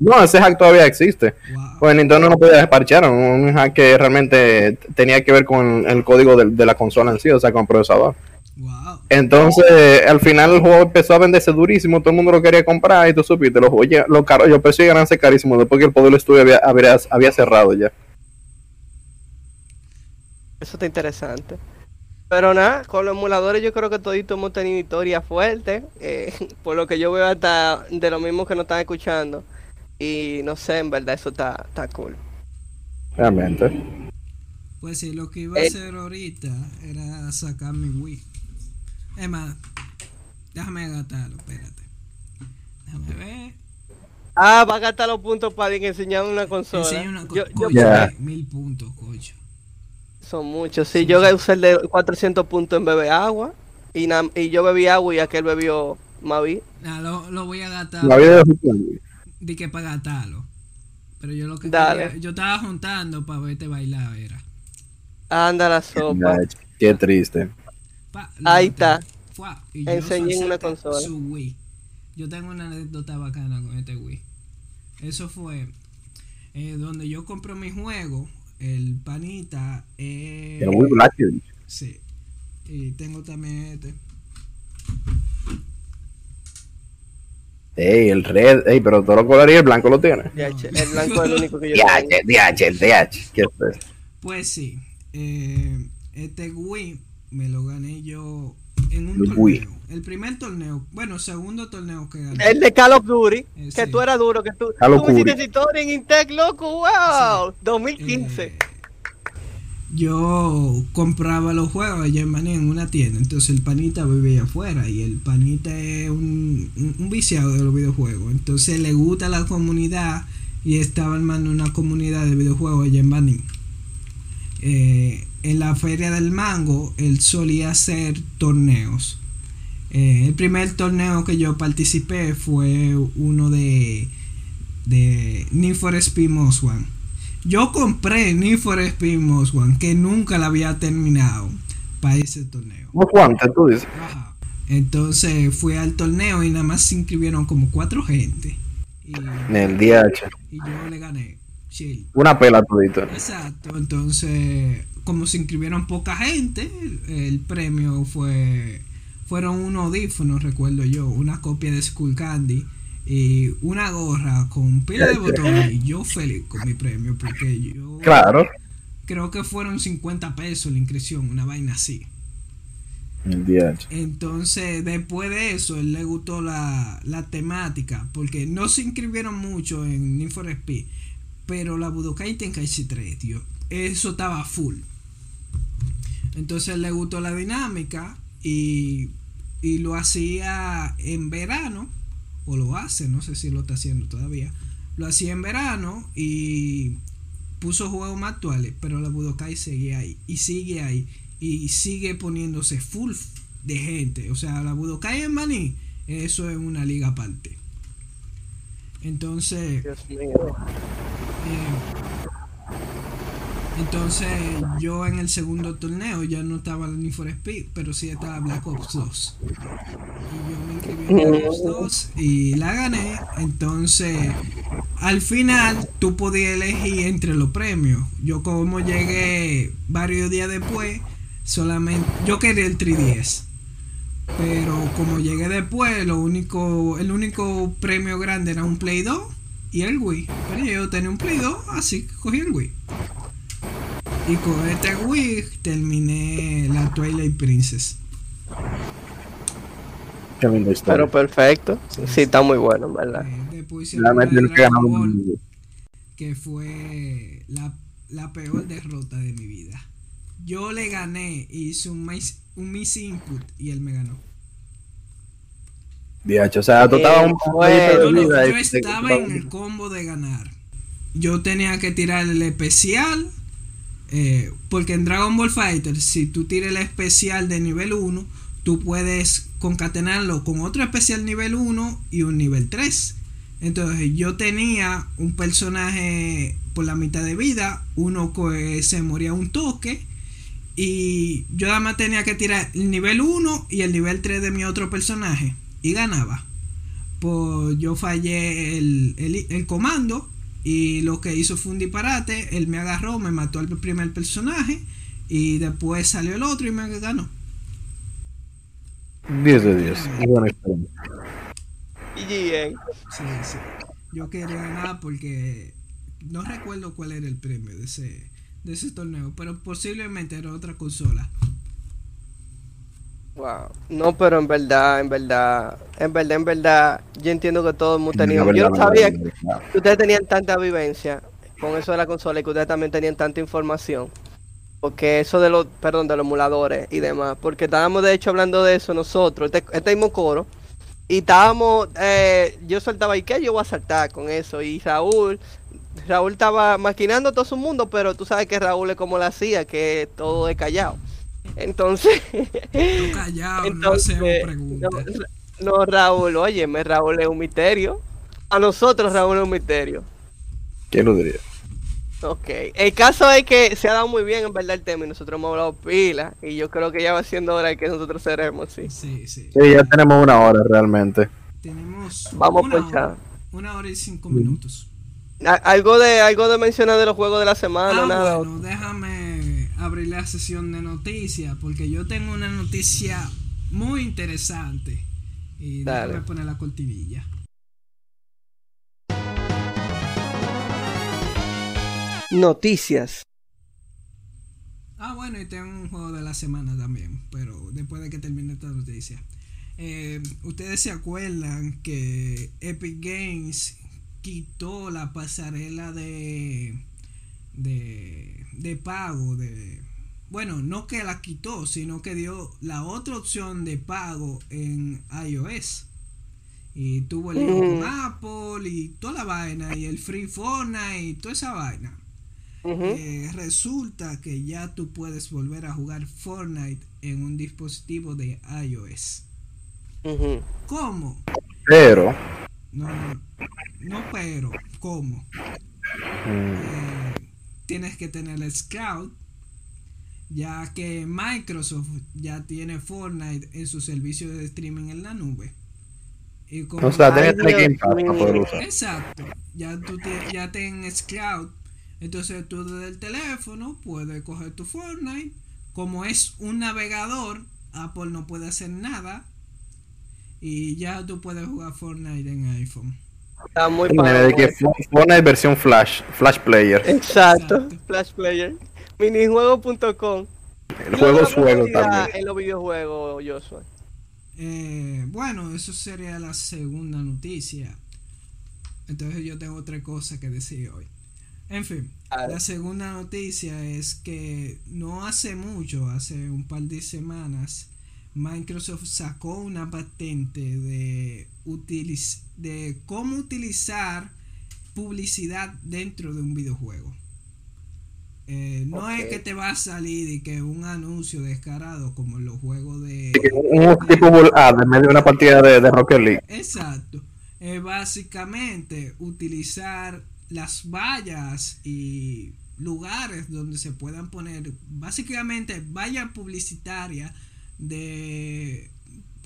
C: No, ese hack todavía existe.
B: Wow.
C: Pues Nintendo no podía desparchar, un hack que realmente tenía que ver con el código de, de la consola en sí, o sea, con el procesador.
B: Wow.
C: Entonces, al final el juego empezó a venderse durísimo, todo el mundo lo quería comprar y tú supiste, los juegos, ya- los caros, yo pensé que iban a ser carísimos después que el poder estudio había, había, había cerrado ya.
A: Eso está interesante. Pero nada, con los emuladores yo creo que toditos hemos tenido historias fuertes. eh, *laughs* por lo que yo veo hasta de lo mismo que nos están escuchando. Y no sé, en verdad eso está, está cool.
C: Realmente.
B: Pues sí, lo que iba a
A: Eh.
B: hacer ahorita era sacar mi Wii. Es más, déjame agatarlo, espérate. Déjame ver.
A: Ah, va a gastar los puntos para enseñar una consola.
B: Enseña una
A: Yo-
B: cosa.
A: yo-
C: Ya.
B: Mil puntos.
A: Son muchos. Sí, yo usé el de 400 puntos en beber agua. Y, na- y yo bebí agua y aquel bebió Mavi.
B: Nah, lo, lo voy a gastar.
C: La vida de
B: Di que para gastarlo. Pero yo lo que
A: Dale.
B: quería- yo estaba juntando para verte bailar, era.
A: Anda la sopa.
C: Qué triste.
B: Pa,
A: Ahí está.
B: Fua, y yo
A: Enseñé en una consola.
B: Su Wii. Yo tengo una anécdota bacana con este Wii. Eso fue eh, donde yo compré mi juego. El panita. Eh,
C: Era muy black.
B: Sí. Y tengo también este.
C: Ey, el red, ey, pero todo lo color y el blanco lo tiene.
A: DH, El blanco es el único que yo
C: DH,
A: tengo.
C: DH, el DH. ¿Qué es eso?
B: Pues sí. eh, este Wii me lo gané yo en un
C: El
B: torneo. El primer torneo. Bueno, segundo torneo que gané.
A: El de Call of Duty,
B: Eh,
A: que
B: sí.
A: tú eras duro, que tú,
C: Call of
A: tú me hiciste historia en Intec, loco, wow, 2015.
B: Eh, yo compraba los juegos allá en Maní en una tienda. Entonces el panita vivía afuera. Y el panita es un, un- un viciado de los videojuegos. Entonces le gusta la comunidad. Y estaba armando una comunidad de videojuegos allá en. Eh, en la feria del mango, él solía hacer torneos. Eh, el primer torneo que yo participé fue uno de, de Need for Speed Most One. Yo compré Need for Speed Most One, que nunca la había terminado para ese torneo.
C: ¿Cómo fue antes, tú dices?
B: Ajá. Entonces fui al torneo y nada más se inscribieron como cuatro gente. Y,
C: En el DH.
B: y yo le gané. Chill.
C: Una pela todito.
B: Exacto, entonces como se inscribieron poca gente, el, premio fue fueron unos audífonos, recuerdo yo, una copia de Skull Candy y una gorra con pila de botones y yo feliz con mi premio porque yo
C: Claro.
B: creo que fueron 50 pesos la inscripción, una vaina así. Entonces, después de eso, él le gustó la, la temática, porque no se inscribieron mucho en Need for Speed, pero la Budokai Tenkaichi 3, tío, eso estaba full. Entonces le gustó la dinámica y, y lo hacía en verano, o lo hace, no sé si lo está haciendo todavía, lo hacía en verano y puso juegos más actuales, pero la Budokai sigue ahí y sigue ahí y sigue poniéndose full de gente. O sea, la Budokai en Maní, eso es una liga aparte. Entonces,
A: Dios mío.
B: eh, entonces yo en el segundo torneo ya no estaba Need for Speed, pero sí estaba Black Ops 2. Y yo me inscribí en Black Ops 2 y la gané. Entonces, al final tú podías elegir entre los premios. Yo como llegué varios días después, solamente yo quería el 3DS. Pero como llegué después, lo único, el único premio grande era un Play 2 y el Wii. Pero yo tenía un Play 2, así que cogí el Wii. Y con este Wii terminé la Twilight Princess.
C: Qué linda historia.
A: Pero perfecto. Sí, está muy bueno, en verdad.
B: Eh, después hicieron la Ball, que fue la, la peor derrota de mi vida. Yo le gané, hice un miss, un miss input y él me ganó.
C: DH. O sea, tú estabas un
A: Eh,
C: poquito
B: Yo,
C: de
B: no-
C: vida
B: yo estaba en el combo de ganar. Yo tenía que tirar el especial. Eh, porque en Dragon Ball Fighter, si tú tiras el especial de nivel 1, tú puedes concatenarlo con otro especial nivel 1 y un nivel 3. Entonces yo tenía un personaje por la mitad de vida, uno que se moría un toque. Y yo nada más tenía que tirar el nivel 1 y el nivel 3 de mi otro personaje. Y ganaba. pues yo fallé el, el comando y lo que hizo fue un disparate. Él me agarró, me mató al primer personaje y después salió el otro y me ganó.
C: 10 de 10. Buena experiencia.
B: Sí, sí. Yo quería ganar porque no recuerdo cuál era el premio de ese, de ese torneo, pero posiblemente era otra consola.
A: Wow. No, pero en verdad, en verdad, en verdad, en verdad, yo entiendo que todo el mundo tenía. Yo no sabía
C: verdad, la verdad.
A: que ustedes tenían tanta vivencia con eso de la consola y que ustedes también tenían tanta información. Porque eso de los, perdón, de los emuladores y demás. Porque estábamos de hecho hablando de eso nosotros, este, este mismo coro. Y estábamos, eh, yo soltaba, ¿y qué yo voy a saltar con eso? Y Raúl, Raúl estaba maquinando todo su mundo, pero tú sabes que Raúl es como la hacía, que todo es callado. Entonces,
B: Tú callado, no
A: entonces,
B: hacemos preguntas.
A: no, no, Raúl, óyeme, Raúl es un misterio. A nosotros Raúl es un misterio.
C: ¿Quién lo diría?
A: Ok, el caso es que se ha dado muy bien en verdad el tema y nosotros hemos hablado pila y yo creo que ya va siendo hora de que nosotros cerremos, sí.
B: Sí, sí.
C: Sí, ya tenemos una hora realmente.
B: Tenemos
A: Vamos
B: una,
A: por
B: hora, una hora y cinco minutos.
A: Algo de algo de mencionar de los juegos de la semana,
B: Ah,
A: nada.
B: bueno, déjame abrir la sesión de noticias porque yo tengo una noticia muy interesante. Y
A: Dale.
B: déjame poner la cortinilla.
A: Noticias.
B: Ah, bueno, y tengo un juego de la semana también, pero después de que termine esta noticia. Eh, Ustedes se acuerdan que Epic Games quitó la pasarela de, de, de pago de... Bueno, no que la quitó, sino que dio la otra opción de pago en iOS. Y tuvo el con. Apple y toda la vaina, y el Free Fortnite y toda esa vaina. Eh, resulta que ya tú puedes volver a jugar Fortnite en un dispositivo de iOS. ¿Cómo?
C: Pero.
B: No, no, no, pero, ¿cómo?
C: mm,
B: Eh, tienes que tener el Scout, ya que Microsoft ya tiene Fortnite en su servicio de streaming en la nube. Y como
C: o sea, tienes Game Pass para poder usar.
B: Exacto. Ya tú te- ya tienes Cloud. Entonces tú desde el teléfono puedes coger tu Fortnite. Como es un navegador, Apple no puede hacer nada. Y ya tú puedes jugar Fortnite en iPhone.
A: Está muy padre.
C: de que fue Fortnite versión Flash, Flash Player.
A: Exacto.
B: Exacto.
A: Flash Player. Minijuego.com.
C: El juego es juego también.
A: En los videojuegos, Joshua.
B: Eh, bueno, eso sería la segunda noticia. Entonces yo tengo otra cosa que decir hoy. En fin, la segunda noticia es que no hace mucho, hace un par de semanas, Microsoft sacó una patente de, utiliz- de cómo utilizar publicidad dentro de un videojuego. Eh, no es que te va a salir y que un anuncio descarado como en los juegos de...
C: Un tipo bull ad en medio de una partida de, de Rocket League.
B: Exacto. Es básicamente utilizar las vallas y lugares donde se puedan poner básicamente valla publicitaria de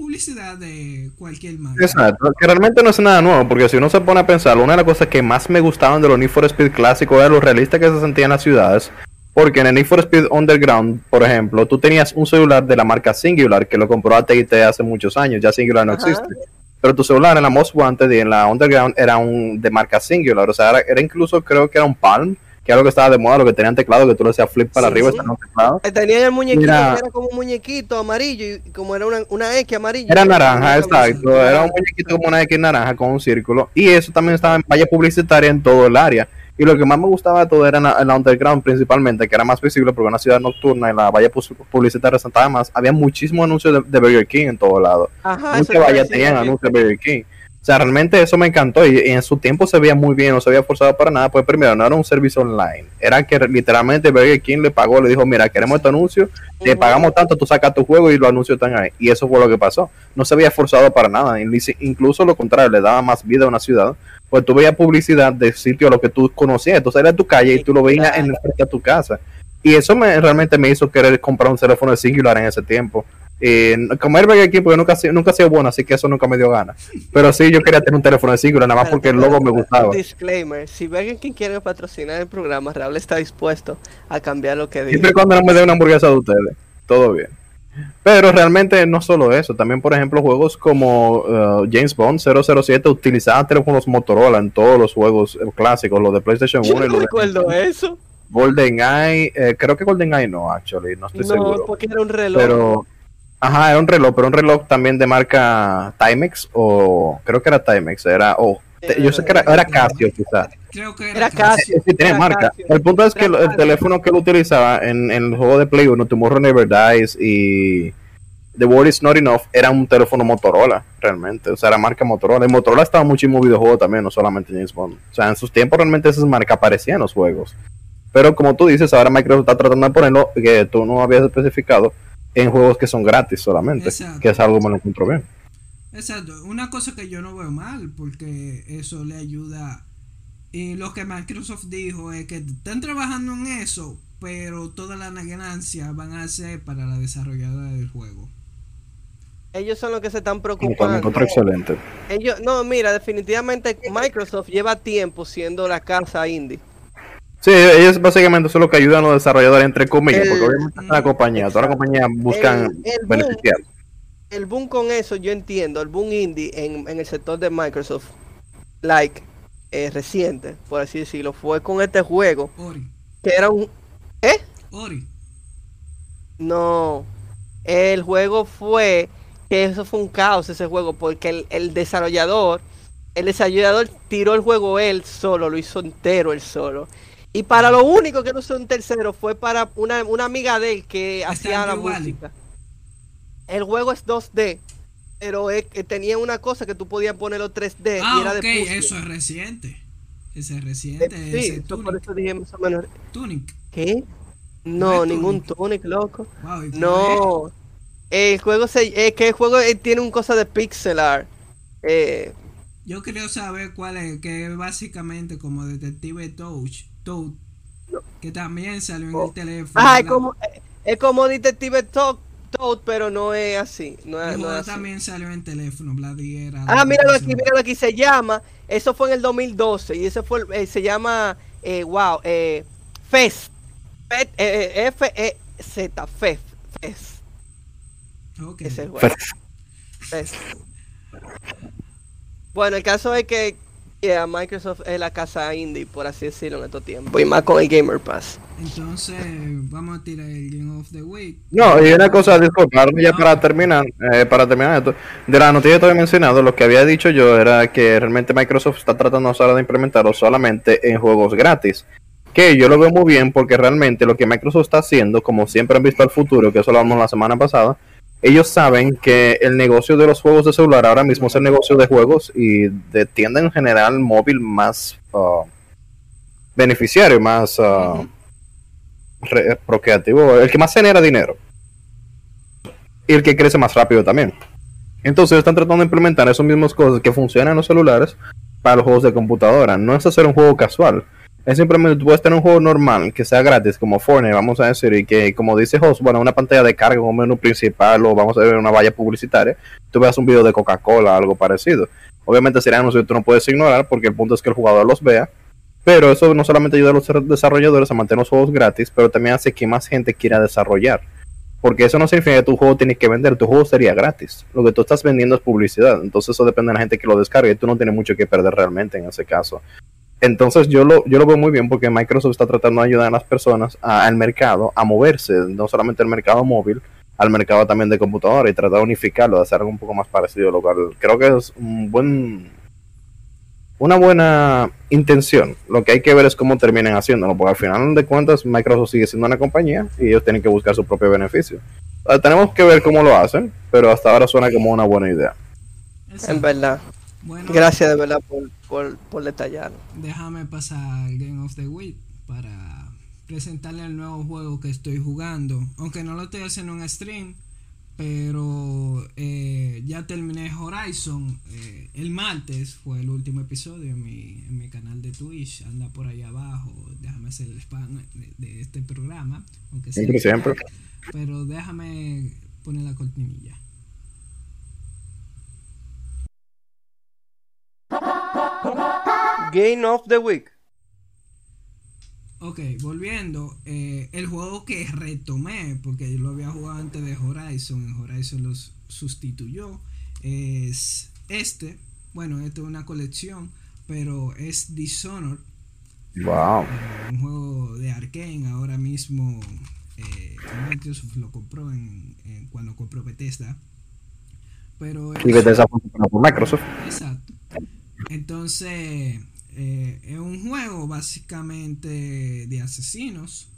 B: publicidad de cualquier marca.
C: Exacto, que realmente no es nada nuevo, porque si uno se pone a pensar, una de las cosas que más me gustaban de los Need for Speed clásicos era lo realista que se sentían las ciudades. Porque en el Need for Speed Underground, por ejemplo, tú tenías un celular de la marca Singular que lo compró AT&T hace muchos años, ya Singular no
A: Ajá.
C: existe. Pero tu celular en la Most Wanted y en la Underground era un de marca Singular, o sea, era, era incluso creo que era un Palm, que era lo que estaba de moda, lo que tenían teclado, que tú le hacías flip para
A: Sí,
C: arriba
A: sí.
C: un teclado.
A: Eh, Tenía el muñequito,
C: Mira.
A: que era como un muñequito amarillo y como era una, una X amarillo.
C: Era naranja, exacto. Era un muñequito como una X naranja con un círculo. Y eso también estaba en valla publicitaria en todo el área. Y lo que más me gustaba de todo era en la, en la underground principalmente, que era más visible porque era una ciudad nocturna y la valla pu- publicitaria resaltaba más. Había muchísimos anuncios de, de Burger King en todo lado.
A: Ajá,
C: Muchas vallas tenían anuncios de Burger King. O sea, realmente eso me encantó y, y en su tiempo se veía muy bien, no se había forzado para nada. Pues primero, no era un servicio online, era que literalmente Burger King le pagó, le dijo, mira, queremos este anuncio, te pagamos tanto, tú sacas tu juego y los anuncios están ahí. Y eso fue lo que pasó. No se había forzado para nada, incluso lo contrario, le daba más vida a una ciudad. Pues tú veías publicidad de sitios a los que tú conocías, tú salías a tu calle y tú lo veías en frente a tu casa. Y eso me, realmente me hizo querer comprar un teléfono de Singular en ese tiempo. Y como Airbag equipo yo nunca, nunca ha sido bueno, así que eso nunca me dio ganas. Pero sí, yo quería tener un teléfono de Singular, nada más porque el logo me gustaba.
A: Disclaimer, si Burger King quiere patrocinar el programa, Raúl está dispuesto a cambiar lo que dice.
C: Siempre cuando no me dé una hamburguesa de ustedes, todo bien. Pero realmente no solo eso, también por ejemplo juegos como uh, James Bond 007 utilizaban teléfonos Motorola en todos los juegos eh, clásicos, los de PlayStation 1
A: y
C: los
A: recuerdo eso.
C: GoldenEye, eh, creo que GoldenEye no, actually, no estoy seguro.
A: No, porque era un reloj.
C: Pero, ajá, era un reloj, pero un reloj también de marca Timex o creo que era Timex, era, o yo sé que era, era Casio quizás.
B: Creo que
A: era, Casio.
C: Sí, tenía marca. El punto es que el, teléfono que él utilizaba en, en, el juego de Play 1, Tomorrow Never Dies y The World Is Not Enough, era un teléfono Motorola, realmente. O sea, era marca Motorola. Y Motorola estaba muchísimo videojuego también, no solamente James Bond. O sea, en sus tiempos realmente esas marcas aparecían en los juegos. Pero como tú dices, ahora Microsoft está tratando de ponerlo, que tú no habías especificado, en juegos que son gratis solamente. Que es algo que me lo encuentro bien.
B: Exacto. Una cosa que yo no veo mal, porque eso le ayuda. Y lo que Microsoft dijo es que están trabajando en eso, pero todas las ganancias van a ser para la desarrolladora del juego.
A: Ellos son los que se están preocupando.
C: excelente.
A: Ellos, no, mira, definitivamente Microsoft lleva tiempo siendo la casa indie.
C: Sí, ellos básicamente son los que ayudan a los desarrolladores, entre comillas, porque obviamente es una compañía, todas las compañías buscan beneficiar.
A: el boom con eso, yo entiendo, el boom indie en, el sector de Microsoft, like, eh, reciente, por así decirlo, fue con este juego,
B: Ori.
A: que era un... ¿Eh?
B: Ori.
A: No, el juego fue que eso fue un caos ese juego, porque el, desarrollador, el desarrollador tiró el juego él solo, lo hizo entero él solo. Y para lo único que no usó un tercero fue para una, amiga de él que hacía la música. El juego es 2D, pero tenía una cosa que tú podías ponerlo 3D
B: ah,
A: y era
B: okay. eso es reciente. Ese es reciente.
A: Eh, sí, por eso dije más o menos.
B: Tunic.
A: ¿Qué? No, ningún Tunic, loco. no. El juego se, es que el juego eh, tiene un cosa de pixel art. Eh,
B: Yo quiero saber cuál es, que es básicamente como Detective Touch, Toad, que también salió en el oh. teléfono.
A: Ah, es como, es como Detective Toad, pero no es así. No
B: también salió en teléfono, Bladiera.
A: Ah, míralo aquí, míralo aquí, se llama, eso fue en el 2012 y ese fue, eh, se llama, eh, wow, eh, Fest, F-E-Z, Fest, Fest. Bueno, el caso es que Microsoft es la casa indie, por así decirlo, en estos tiempos. Y más con el Gamer Pass.
B: Entonces, vamos a tirar el Game of the Week.
C: No, y una cosa, disculpa, ya para terminar, eh, para terminar esto, de la noticia que te había mencionado, lo que había dicho yo era que realmente Microsoft está tratando ahora de implementarlo solamente en juegos gratis que yo lo veo muy bien porque realmente lo que Microsoft está haciendo, como siempre han visto al futuro, que eso lo hablamos la semana pasada, ellos saben que el negocio de los juegos de celular ahora mismo es el negocio de juegos y de tienda en general móvil más uh, beneficiario, más uh, procreativo, el que más genera dinero y el que crece más rápido también. Entonces están tratando de implementar esas mismas cosas que funcionan en los celulares para los juegos de computadora. No es hacer un juego casual es simplemente tú puedes tener un juego normal que sea gratis, como Fortnite, vamos a decir, y que, como dice Host, bueno, una pantalla de carga, un menú principal, o vamos a ver una valla publicitaria, tú veas un video de Coca-Cola, algo parecido. Obviamente serían anuncios que tú no puedes ignorar, porque el punto es que el jugador los vea. Pero eso no solamente ayuda a los desarrolladores a mantener los juegos gratis, pero también hace que más gente quiera desarrollar. Porque eso no significa que tu juego tienes que vender, tu juego sería gratis. Lo que tú estás vendiendo es publicidad. Entonces eso depende de la gente que lo descargue tú no tienes mucho que perder realmente en ese caso. Entonces yo lo, yo lo veo muy bien porque Microsoft está tratando de ayudar a las personas, al mercado, a moverse, no solamente al mercado móvil, al mercado también de computadora y tratar de unificarlo, de hacer algo un poco más parecido, lo cual creo que es un buen una buena intención. Lo que hay que ver es cómo terminen haciéndolo, porque al final de cuentas Microsoft sigue siendo una compañía y ellos tienen que buscar su propio beneficio. tenemos que ver cómo lo hacen, pero hasta ahora suena como una buena idea.
A: En verdad. Gracias de verdad por, por, por detallar.
B: Déjame pasar al Game of the Week para presentarle el nuevo juego que estoy jugando. Aunque no lo estoy haciendo en stream, pero eh, ya terminé Horizon. Eh, el martes fue el último episodio en mi, en mi canal de Twitch. Anda por ahí abajo. Déjame hacer el spam de, este programa. Aunque
C: siempre, siempre.
B: Pero déjame pone la cortinilla.
A: Game of the Week.
B: Ok, volviendo, eh, el juego que retomé, porque yo lo había jugado antes de Horizon, Horizon los sustituyó, es este, bueno, este es una colección, pero es Dishonored.
C: Wow.
B: un juego de Arkane, ahora mismo eh, Microsoft lo compró en, en- cuando compró Bethesda. Pero
C: Y
B: es-
C: Bethesda fue comprado por Microsoft.
B: Exacto. Entonces, eh, es un juego básicamente de asesinos,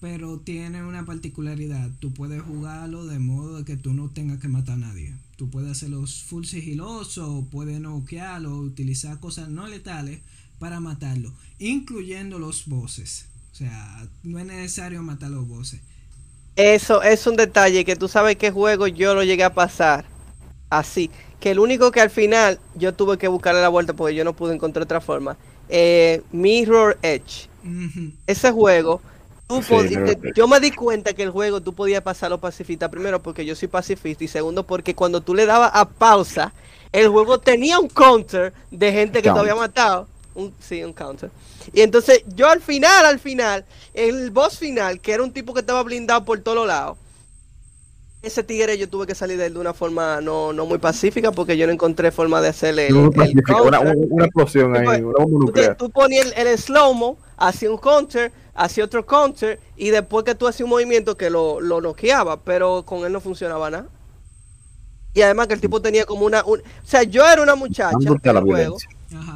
B: pero tiene una particularidad. Tú puedes jugarlo de modo que tú no tengas que matar a nadie. Tú puedes hacerlo full sigiloso, puedes noquearlo, utilizar cosas no letales para matarlo, incluyendo los bosses. O sea, no es necesario matar los bosses.
A: Eso es un detalle que tú sabes qué juego yo lo llegué a pasar así. Que el único que al final yo tuve que buscarle la vuelta porque yo no pude encontrar otra forma. Eh, Mirror Edge. Ese juego, tú
C: Sí,
A: te- yo me di cuenta que el juego tú podías pasarlo pacifista. Primero porque yo soy pacifista y segundo porque cuando tú le dabas a pausa, el juego tenía un counter de gente que te había matado. Un, sí, un counter. Y entonces yo al final, al final, el boss final, que era un tipo que estaba blindado por todos lados, ese tigre yo tuve que salir de él de una forma no, no muy pacífica porque yo no encontré forma de hacerle el,
C: No,
A: el
C: pacifica, una, una explosión ahí,
A: Tú, te-
C: nuclear.
A: tú ponías el, el slow-mo, hacía un counter, hacía otro counter, y después que tú hacías un movimiento que lo, lo noqueaba, pero con él no funcionaba nada. Y además que el tipo tenía como una... un- o sea, yo era una muchacha en
C: la
A: el juego,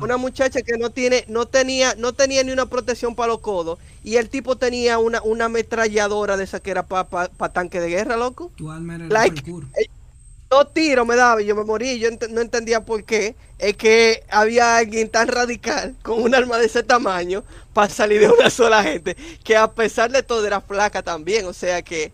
A: una muchacha que no tiene, no tenía, no tenía ni una protección para los codos, y el tipo tenía una, una ametralladora de esa que era para tanque de guerra, loco.
B: Tu alma era el
A: Like,
B: parkour.
A: Dos tiros me daba y yo me morí y yo ent- no entendía por qué. Es que había alguien tan radical con un arma de ese tamaño para salir de una sola gente. Que a pesar de todo era flaca también. O sea que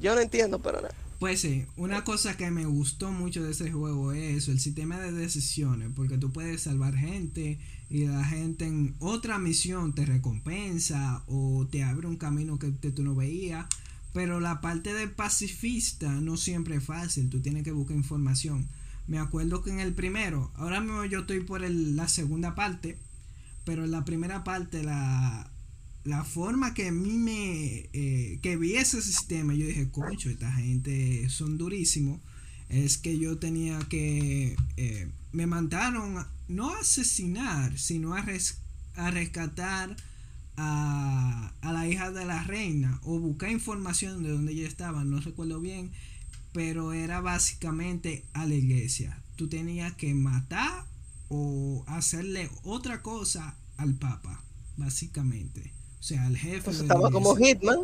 A: yo no entiendo, pero nada.
B: Pues sí, una cosa que me gustó mucho de ese juego es el sistema de decisiones, porque tú puedes salvar gente y la gente en otra misión te recompensa o te abre un camino que te- tú no veías, pero la parte de pacifista no siempre es fácil, tú tienes que buscar información. Me acuerdo que en el primero, ahora mismo yo estoy por la segunda parte, pero en la primera parte la, la forma que a mí me eh, que vi ese sistema yo dije cocho esta gente son durísimos es que yo tenía que eh, me mandaron a- no a asesinar sino a, res- a rescatar a, a la hija de la reina o buscar información de donde ella estaba no recuerdo bien pero era básicamente a la iglesia. Tú tenías que matar o hacerle otra cosa al papa básicamente o sea al jefe la
A: estaba como. Hitman.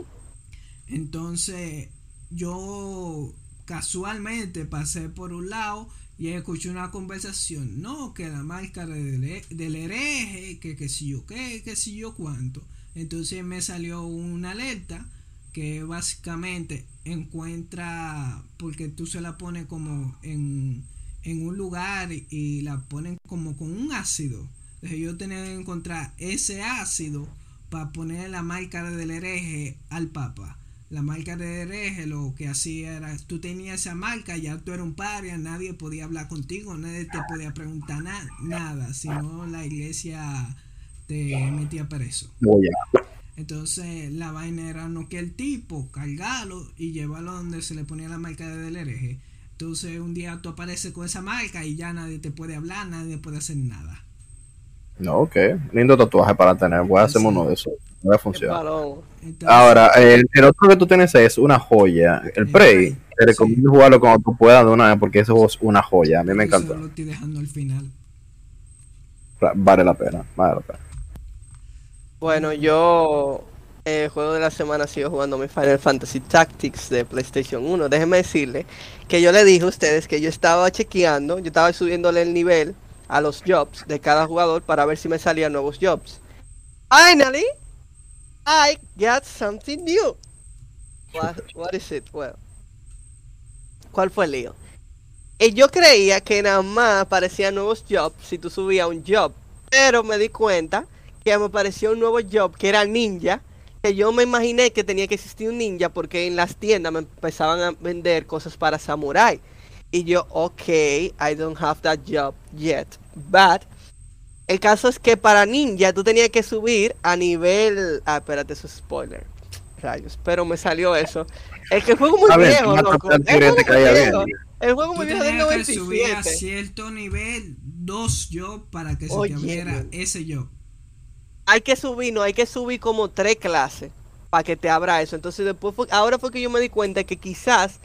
B: Entonces, yo casualmente pasé por un lado y escuché una conversación. No, que la máscara del, del hereje, que que si yo qué, que si yo cuánto. Entonces me salió una alerta que básicamente encuentra, porque tú se la pones como en, en un lugar y la ponen como con un ácido. Entonces yo tenía que encontrar ese ácido para poner la máscara del hereje al papa. La marca de hereje lo que hacía era, tú tenías esa marca, ya tú eras un paria, nadie podía hablar contigo, nadie te podía preguntar na- nada, sino la iglesia te metía preso.
C: Oh.
B: Entonces la vaina era no que el tipo, cargarlo y llevarlo donde se le ponía la marca del hereje. Entonces un día tú apareces con esa marca y ya nadie te puede hablar, nadie puede hacer nada.
C: No, ok. Lindo tatuaje para tener. Voy a hacer
B: Sí.
C: uno de esos. Voy a funcionar. Ahora, el, el otro que tú tienes es una joya. El Prey. Te recomiendo jugarlo cuando tú puedas de una vez porque eso es una joya. A mí me
B: eso
C: encantó.
B: lo estoy dejando al final.
C: Vale la pena. Vale la pena.
A: Bueno, yo el juego de la semana sigo jugando mi Final Fantasy Tactics de PlayStation 1. Déjenme decirle que yo le dije a ustedes que yo estaba chequeando, yo estaba subiéndole el nivel a los jobs de cada jugador para ver si me salían nuevos jobs. Finally, I got something new. What, what is it? Well, ¿cuál fue el lío? Y yo creía que nada más aparecían nuevos jobs si tú subías un job, pero me di cuenta que me apareció un nuevo job que era ninja, que yo me imaginé que tenía que existir un ninja porque en las tiendas me empezaban a vender cosas para samurai. Y yo, ok, I don't have that job yet. But el caso es que para ninja tú tenías que subir a nivel. Ah, espérate, eso es spoiler. Rayos, pero me salió eso. Es que el juego muy
C: A ver,
A: viejo, loco. El juego muy viejo. El juego muy viejo del
B: tenías que subir a
A: 97.
B: cierto nivel, dos jobs para que se
A: Oye,
B: te abriera
A: man.
B: ese job.
A: Hay que subir, no, hay que subir como tres clases para que te abra eso. Entonces después fue, ahora fue que yo me di cuenta que quizás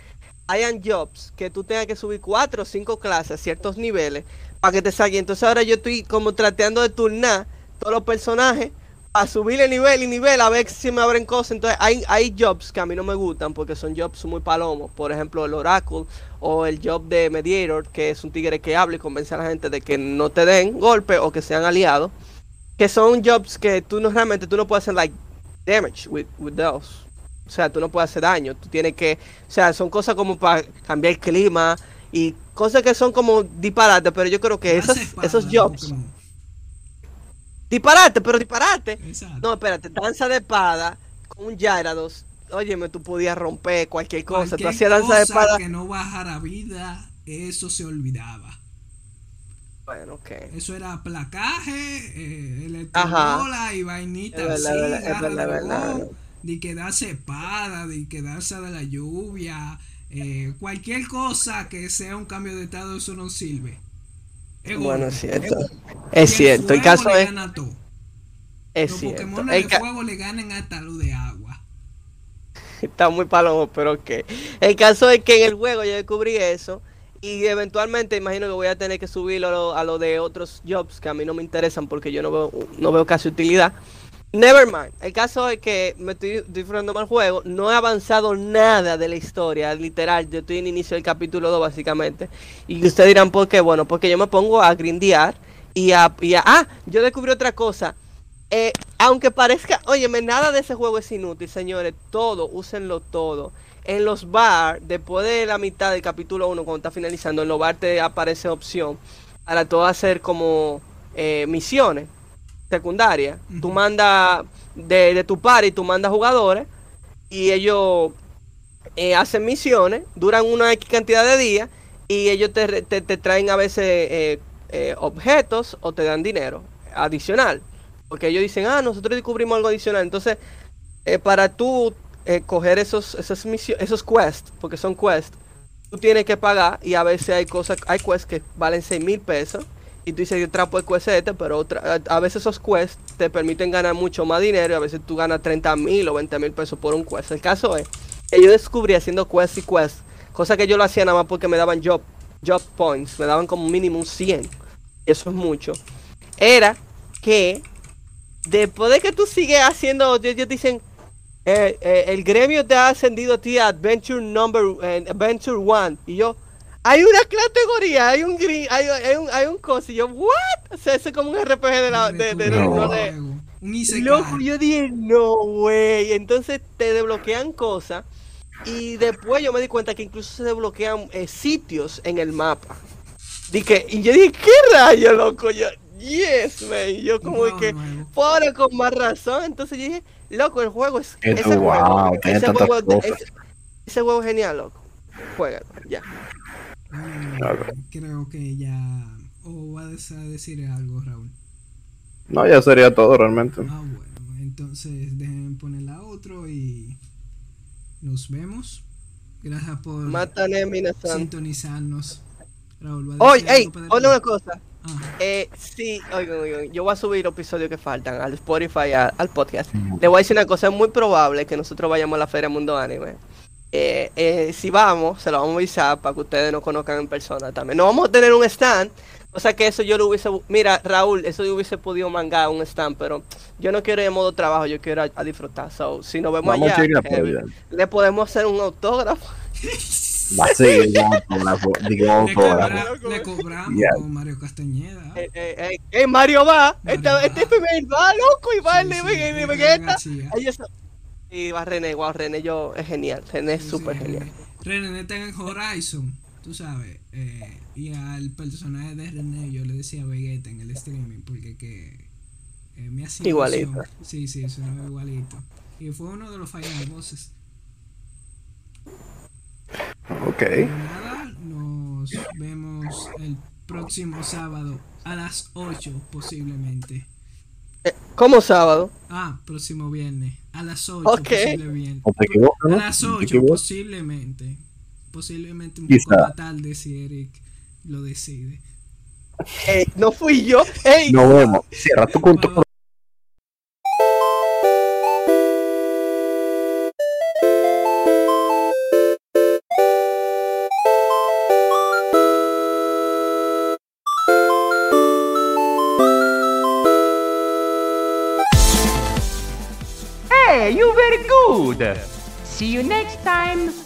A: hayan jobs que tú tengas que subir cuatro o cinco clases a ciertos niveles para que te salga. Entonces ahora yo estoy como tratando de turnar todos los personajes a subirle nivel y nivel a ver si me abren cosas. Entonces hay, hay jobs que a mí no me gustan porque son jobs muy palomos. Por ejemplo, el Oracle o el job de Mediator, que es un tigre que habla y convence a la gente de que no te den golpe o que sean aliados. Que son jobs que tú no realmente tú no puedes hacer like damage with, with those. O sea, tú no puedes hacer daño. Tú tienes que. O sea, son cosas como para cambiar el clima y cosas que son como disparate. Pero yo creo que
B: Danza
A: esos,
B: de
A: jobs. Disparate, pero disparate.
B: Exacto.
A: No, espérate, danza de espada con un Gyarados. Óyeme, tú podías romper cualquier cosa. tú
B: Cualquier
A: hacías danza de
B: cosa
A: espada.
B: que no bajara vida, eso se olvidaba.
A: Bueno, ok.
B: Eso era placaje, eh, electrobola y vainita
A: Es verdad,
B: así,
A: es verdad, es verdad,
B: de quedarse espada, de quedarse de la lluvia, eh, cualquier cosa que sea un cambio de estado, eso no sirve. Es
A: Bueno, es cierto. Es cierto. El caso es. Es
B: Los
A: cierto.
B: Pokémon
A: El
B: de
A: ca-
B: fuego le ganan hasta lo de agua.
A: Está muy palomo, pero ok. El caso es que en el juego yo descubrí eso. Y eventualmente imagino que voy a tener que subirlo a lo, a lo de otros jobs que a mí no me interesan porque yo no veo, no veo casi utilidad. Nevermind. El caso es que me estoy disfrutando el juego. No he avanzado nada de la historia. Literal, yo estoy en inicio del capítulo 2 básicamente. Y ustedes dirán por qué. Bueno, porque yo me pongo a grindear y a, y Ah, yo descubrí otra cosa. Eh, aunque parezca, óyeme, nada de ese juego es inútil, señores. Todo, úsenlo todo. En los bar, después de la mitad del capítulo 1, cuando está finalizando, en los bar te aparece opción para todo hacer como eh, misiones secundarias. Tú
B: Ujú.
A: mandas de, de tu party, tú mandas jugadores y ellos eh, hacen misiones, duran una X cantidad de días y ellos te, te, te traen a veces eh, eh, objetos o te dan dinero adicional. Porque ellos dicen, ah, nosotros descubrimos algo adicional. Entonces, para tú eh, coger esos, esas misiones, esos quests, porque son quests, tú tienes que pagar y a veces hay cosas, hay quests que valen 6 mil pesos y tú dices, yo trapo el quest este, pero otra, a veces esos quests te permiten ganar mucho más dinero y a veces tú ganas 30 mil o 20 mil pesos por un quest. El caso es que yo descubrí haciendo quests y quests, cosa que yo lo hacía nada más porque me daban job, job points, me daban como mínimo un 100, y eso es mucho. Era que después de que tú sigues haciendo, ellos dicen, eh, eh, el gremio te ha ascendido a ti a Adventure Number, eh, Adventure One. Y yo, hay una categoría, hay un gri- hay, hay un, hay un coso. Y yo, ¿what? O sea, eso es como un RPG de la. De, de- de-
C: No.
A: no de-
B: Isekai.
A: Loco, yo dije, no, güey. Entonces te desbloquean cosas. Y después yo me di cuenta que incluso se desbloquean eh, sitios en el mapa. Dije, y yo dije, ¿qué rayo, loco? Yo, yes, man. Y yo como
B: juego
A: que, ahora con más razón. Entonces yo dije, loco, el juego es.
C: Qué
A: Ese juego,
C: wow, tiene
A: ese juego, ese juego es genial, loco. Juégalo, ya.
C: Claro.
B: creo que ya. ¿O vas a decir algo, Raúl?
C: No, ya sería todo realmente.
B: Ah, bueno. Entonces dejen poner la otro y nos vemos. Gracias por sintonizarnos. Raúl, ¿va a
A: Oye,
B: decir
A: oye
B: despedir?
A: una cosa.
B: Ah,
A: Eh, sí, oigan, oigan, yo voy a subir los episodios que faltan al Spotify, al podcast. Le voy a decir una cosa, es muy probable que nosotros vayamos a la Feria Mundo Anime. Eh, eh, si vamos, se lo vamos a avisar para que ustedes nos conozcan en persona también. No vamos a tener un stand, o sea que eso yo lo hubiese... Mira, Raúl, eso yo hubiese podido mangar un stand, pero yo no quiero ir de modo trabajo, yo quiero a, a disfrutar. So, si nos vemos
C: Vamos
A: allá, eh, le podemos hacer un autógrafo. *laughs*
C: Va a ser un autógrafo, digo
B: le, cobra- le cobramos
C: Ya.
B: con Mario Castañeda.
A: Eh, eh, eh, eh, Mario va,
B: Mario
A: este,
B: va.
A: este primer va, loco, y va
B: Sí,
A: el de
B: sí,
A: de- Vegeta. Y va René, wow, René yo es genial, René es súper
B: sí,
A: genial.
B: René está en Horizon, tú sabes. eh, y al personaje de René yo le decía Vegeta en el streaming porque que Eh, me hacía
A: Igualito.
B: ilusión. Sí, sí, sonaba igualito. Y fue uno de los final bosses.
C: Ok.
B: Nada, nos vemos el próximo sábado a las 8 posiblemente.
A: Eh, ¿Cómo sábado?
B: Ah, próximo viernes. A las 8
A: Ok.
B: posiblemente.
C: Te
B: A las
C: No te
B: 8
C: equivocas.
B: posiblemente. Posiblemente un
C: Quizá.
B: poco más tarde si Eric lo decide.
A: Ey, no fui yo. Ey,
C: Nos vemos. Cierra tu culto.
B: Bye, bye.
E: Hey, you very good. See you next time.